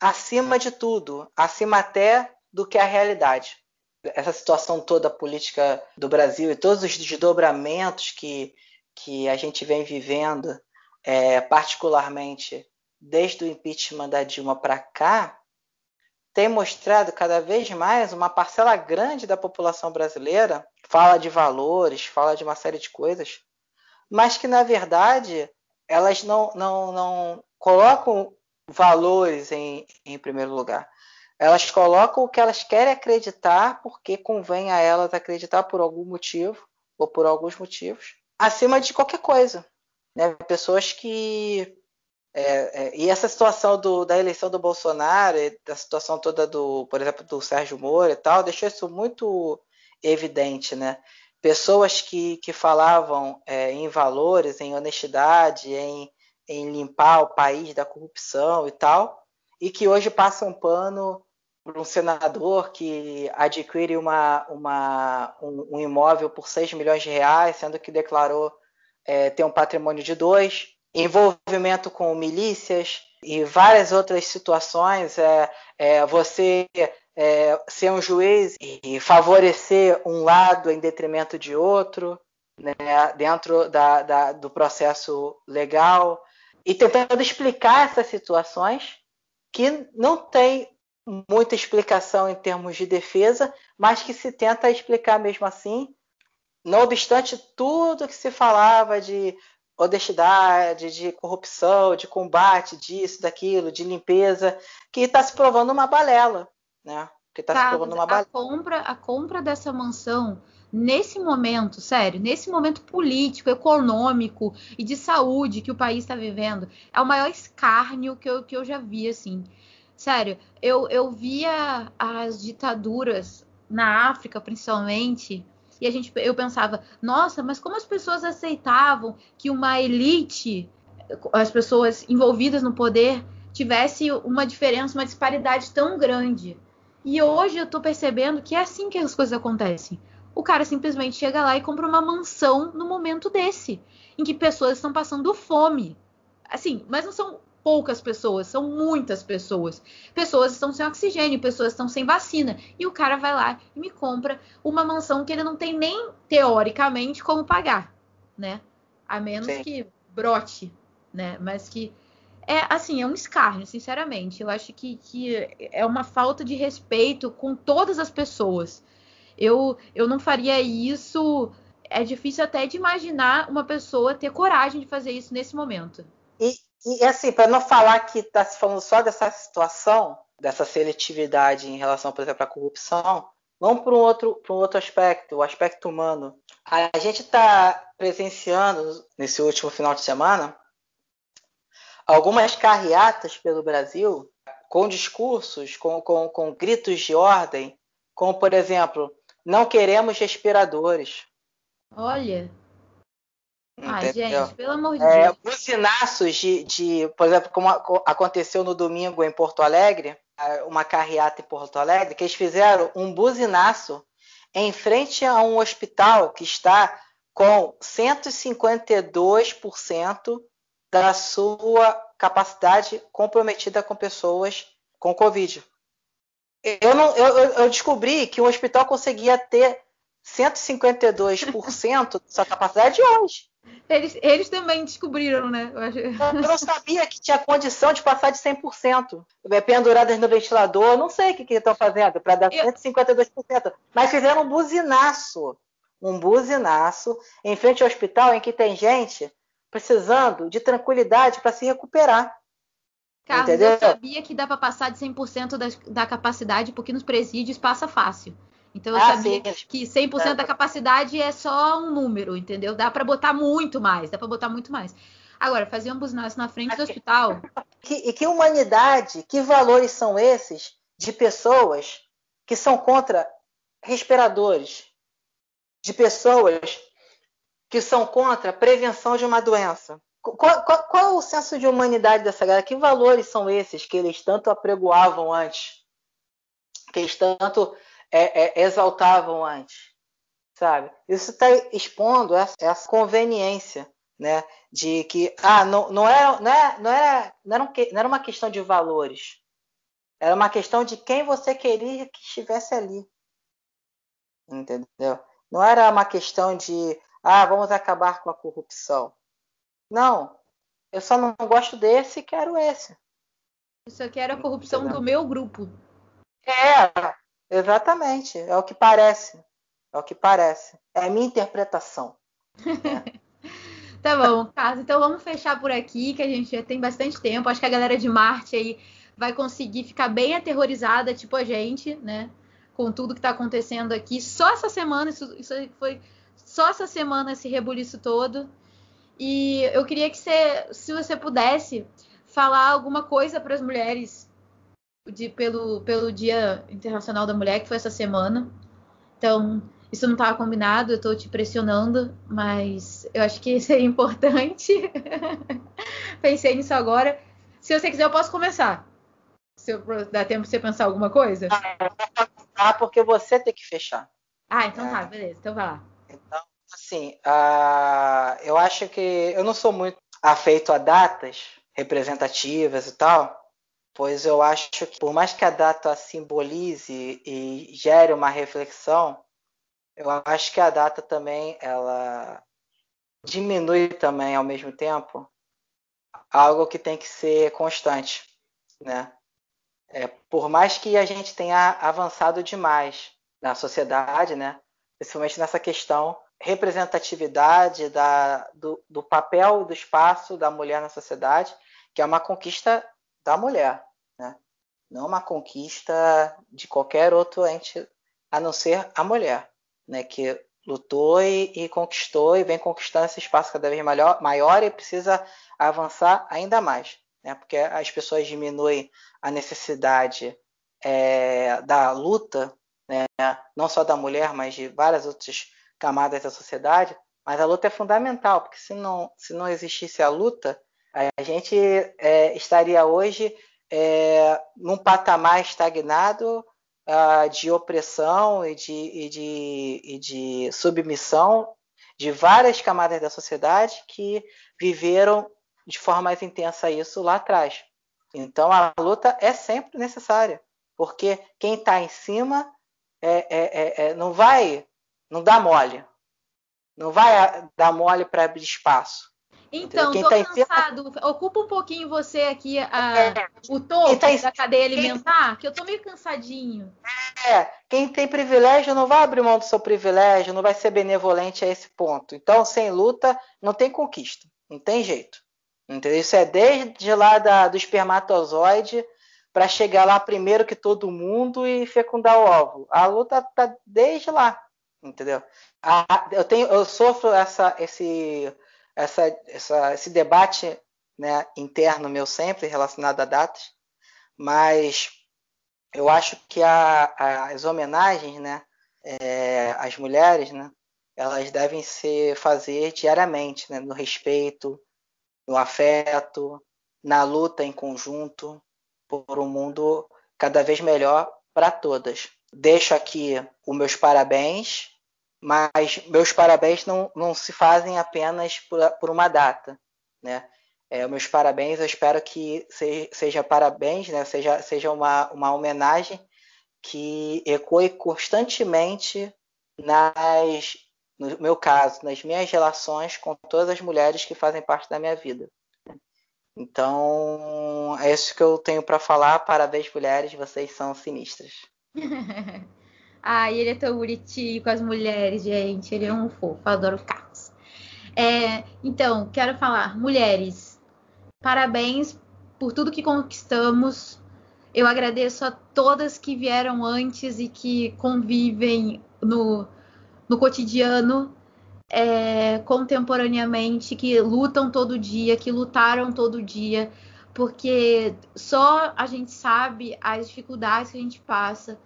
acima de tudo, acima até do que a realidade. Essa situação toda política do Brasil e todos os desdobramentos que, que a gente vem vivendo, é, particularmente desde o impeachment da Dilma para cá, tem mostrado cada vez mais uma parcela grande da população brasileira fala de valores, fala de uma série de coisas, mas que na verdade elas não, não, não colocam valores em, em primeiro lugar. Elas colocam o que elas querem acreditar porque convém a elas acreditar por algum motivo ou por alguns motivos acima de qualquer coisa. Né? Pessoas que é, é, e essa situação do, da eleição do Bolsonaro, da situação toda do, por exemplo, do Sérgio Moro e tal, deixou isso muito evidente, né? Pessoas que, que falavam é, em valores, em honestidade, em, em limpar o país da corrupção e tal, e que hoje passam pano para um senador que adquire uma, uma, um, um, imóvel por 6 milhões de reais, sendo que declarou é, ter um patrimônio de dois, envolvimento com milícias e várias outras situações. É, é você é, ser um juiz e favorecer um lado em detrimento de outro, né, dentro da, da, do processo legal, e tentando explicar essas situações que não tem muita explicação em termos de defesa, mas que se tenta explicar mesmo assim, não obstante tudo que se falava de honestidade, de corrupção, de combate, disso, daquilo, de limpeza, que está se provando uma balela, né? Que está se provando uma balela. A compra, a compra dessa mansão nesse momento, sério, nesse momento político, econômico e de saúde que o país está vivendo, é o maior escárnio que eu, que eu já vi, assim. Sério, eu, eu via as ditaduras na África, principalmente, e a gente, eu pensava, nossa, mas como as pessoas aceitavam que uma elite, as pessoas envolvidas no poder, tivesse uma diferença, uma disparidade tão grande. E hoje eu tô percebendo que é assim que as coisas acontecem. O cara simplesmente chega lá e compra uma mansão no momento desse, em que pessoas estão passando fome. Assim, mas não são poucas pessoas, são muitas pessoas. Pessoas estão sem oxigênio, pessoas estão sem vacina. E o cara vai lá e me compra uma mansão que ele não tem nem teoricamente como pagar, né? A menos Sim. que brote, né? Mas que é assim, é um escárnio, sinceramente. Eu acho que, que é uma falta de respeito com todas as pessoas. Eu, eu não faria isso. É difícil até de imaginar uma pessoa ter coragem de fazer isso nesse momento. E, assim, para não falar que está se falando só dessa situação, dessa seletividade em relação, por exemplo, à corrupção, vamos para um outro, um outro aspecto, o aspecto humano. A gente está presenciando nesse último final de semana algumas carreatas pelo Brasil com discursos, com, com, com gritos de ordem, como por exemplo, não queremos respiradores. Olha. Ai, gente, pelo amor de é, Deus. Buzinaços de, de, por exemplo, como aconteceu no domingo em Porto Alegre, uma carreata em Porto Alegre, que eles fizeram um buzinaço em frente a um hospital que está com 152% da sua capacidade comprometida com pessoas com Covid. Eu, não, eu, eu descobri que o hospital conseguia ter 152% da sua capacidade hoje. Eles, eles também descobriram, né? Eu, não sabia que tinha condição de passar de 100%. É, penduradas no ventilador, não sei o que, que estão fazendo para dar 152%. Mas fizeram um buzinaço. Um buzinaço em frente ao hospital em que tem gente precisando de tranquilidade para se recuperar. Carlos, Entendeu? eu sabia que dá para passar de 100% da, da capacidade, porque nos presídios passa fácil. Então eu ah, sabia sim. que 100% é. da capacidade é só um número, entendeu? Dá para botar muito mais, dá para botar muito mais. Agora, fazer um buzinaço na frente do hospital. Que, e que humanidade, que valores são esses de pessoas que são contra respiradores, de pessoas que são contra a prevenção de uma doença? Qual, qual, qual, é o senso de humanidade dessa galera? Que valores são esses que eles tanto apregoavam antes? Que eles tanto é, é, exaltavam antes? Sabe? Isso está expondo essa, essa, conveniência, né? De que, ah, não, não, era, não, era, não, era, não, era um, não era uma questão de valores. Era uma questão de quem você queria que estivesse ali. Entendeu? Não era uma questão de, ah, vamos acabar com a corrupção. Não, eu só não gosto desse e quero esse. Eu só quero a corrupção Entendeu? do meu grupo. É, exatamente. É o que parece. É o que parece. É a minha interpretação. É. tá bom, Carlos. Então vamos fechar por aqui, que a gente já tem bastante tempo. Acho que a galera de Marte aí vai conseguir ficar bem aterrorizada, tipo a gente, né? Com tudo que tá acontecendo aqui. Só essa semana, isso, isso foi só essa semana esse rebuliço todo. E eu queria que você, se você pudesse, falar alguma coisa para as mulheres de, pelo, pelo Dia Internacional da Mulher, que foi essa semana. Então, isso não estava combinado, eu estou te pressionando, mas eu acho que seria importante. Pensei nisso agora. Se você quiser, eu posso começar. Se eu, dá tempo de você pensar alguma coisa? Ah, porque você tem que fechar. Ah, então é. tá, beleza. Então vai lá. Então, Assim, uh, eu acho que eu não sou muito afeito a datas representativas e tal, pois eu acho que por mais que a data simbolize e gere uma reflexão, eu acho que a data também ela diminui também ao mesmo tempo algo que tem que ser constante, né? É, por mais que a gente tenha avançado demais na sociedade, né? Principalmente nessa questão representatividade da, do, do papel do espaço da mulher na sociedade, que é uma conquista da mulher, né? não uma conquista de qualquer outro ente a não ser a mulher, né? que lutou e, e conquistou e vem conquistando esse espaço cada vez maior, maior e precisa avançar ainda mais, né? porque as pessoas diminuem a necessidade é, da luta, né? não só da mulher, mas de várias outras camadas da sociedade, mas a luta é fundamental, porque se não, se não existisse a luta, a gente é, estaria hoje é, num patamar estagnado uh, de opressão e de, e, de, e de submissão de várias camadas da sociedade que viveram de forma mais intensa isso lá atrás. Então a luta é sempre necessária, porque quem está em cima é, é, é, não vai não dá mole. Não vai dar mole para abrir espaço. Então, tô tá cansado. Cima... Ocupa um pouquinho você aqui a... é. o topo tá em... da cadeia alimentar, quem... que eu tô meio cansadinho. É, quem tem privilégio não vai abrir mão do seu privilégio, não vai ser benevolente a esse ponto. Então, sem luta, não tem conquista. Não tem jeito. Entendeu? Isso é desde lá da, do espermatozoide para chegar lá primeiro que todo mundo e fecundar o óvulo. A luta tá desde lá entendeu? Ah, eu tenho, eu sofro essa, esse, essa, essa, esse debate né, interno meu sempre relacionado a datas, mas eu acho que a, as homenagens, né, é, às mulheres, né, elas devem ser fazer diariamente, né, no respeito, no afeto, na luta em conjunto por um mundo cada vez melhor para todas, deixo aqui os meus parabéns, mas meus parabéns não, não se fazem apenas por, por uma data, né? É, meus parabéns, eu espero que seja, seja parabéns, né? seja, seja uma, uma homenagem que ecoe constantemente nas, no meu caso, nas minhas relações com todas as mulheres que fazem parte da minha vida. Então, é isso que eu tenho para falar. Parabéns, mulheres, vocês são sinistras. Ai, ele é tão bonitinho com as mulheres, gente. Ele é um fofo, adoro o Carlos. É, então, quero falar, mulheres, parabéns por tudo que conquistamos. Eu agradeço a todas que vieram antes e que convivem no, no cotidiano é, contemporaneamente, que lutam todo dia, que lutaram todo dia, porque só a gente sabe as dificuldades que a gente passa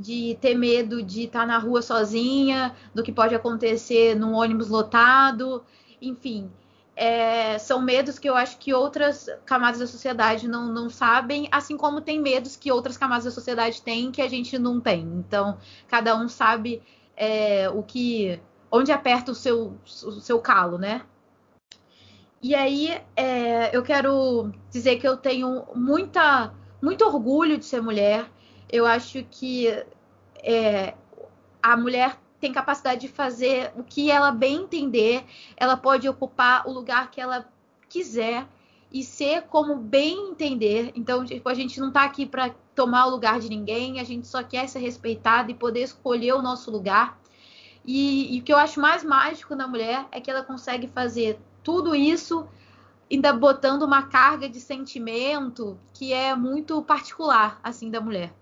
de ter medo de estar na rua sozinha, do que pode acontecer num ônibus lotado, enfim. É, são medos que eu acho que outras camadas da sociedade não, não sabem, assim como tem medos que outras camadas da sociedade têm que a gente não tem. Então, cada um sabe é, o que. onde aperta o seu, o seu calo, né? E aí é, eu quero dizer que eu tenho muita, muito orgulho de ser mulher eu acho que é, a mulher tem capacidade de fazer o que ela bem entender, ela pode ocupar o lugar que ela quiser e ser como bem entender. Então, tipo, a gente não está aqui para tomar o lugar de ninguém, a gente só quer ser respeitada e poder escolher o nosso lugar. E, e o que eu acho mais mágico na mulher é que ela consegue fazer tudo isso ainda botando uma carga de sentimento que é muito particular assim da mulher.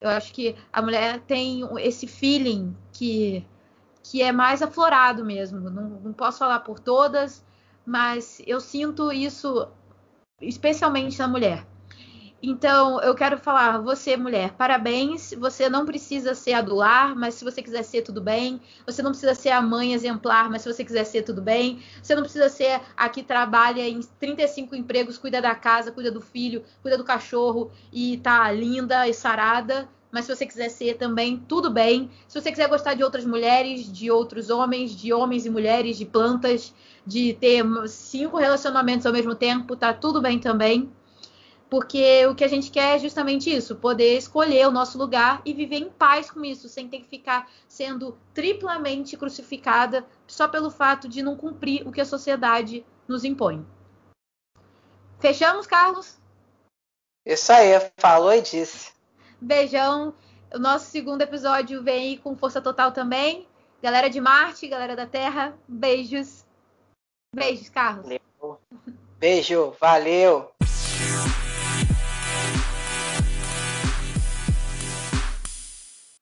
Eu acho que a mulher tem esse feeling que, que é mais aflorado mesmo. Não, não posso falar por todas, mas eu sinto isso especialmente na mulher. Então, eu quero falar, você, mulher, parabéns. Você não precisa ser a do lar, mas se você quiser ser, tudo bem. Você não precisa ser a mãe exemplar, mas se você quiser ser, tudo bem. Você não precisa ser a que trabalha em 35 empregos, cuida da casa, cuida do filho, cuida do cachorro e tá linda e sarada. Mas se você quiser ser também, tudo bem. Se você quiser gostar de outras mulheres, de outros homens, de homens e mulheres, de plantas, de ter cinco relacionamentos ao mesmo tempo, tá tudo bem também porque o que a gente quer é justamente isso: poder escolher o nosso lugar e viver em paz com isso, sem ter que ficar sendo triplamente crucificada só pelo fato de não cumprir o que a sociedade nos impõe. Fechamos, Carlos? Isso aí, falou e disse. Beijão. O nosso segundo episódio vem com força total também. Galera de Marte, galera da Terra, beijos. Beijos, Carlos. Valeu. Beijo, valeu.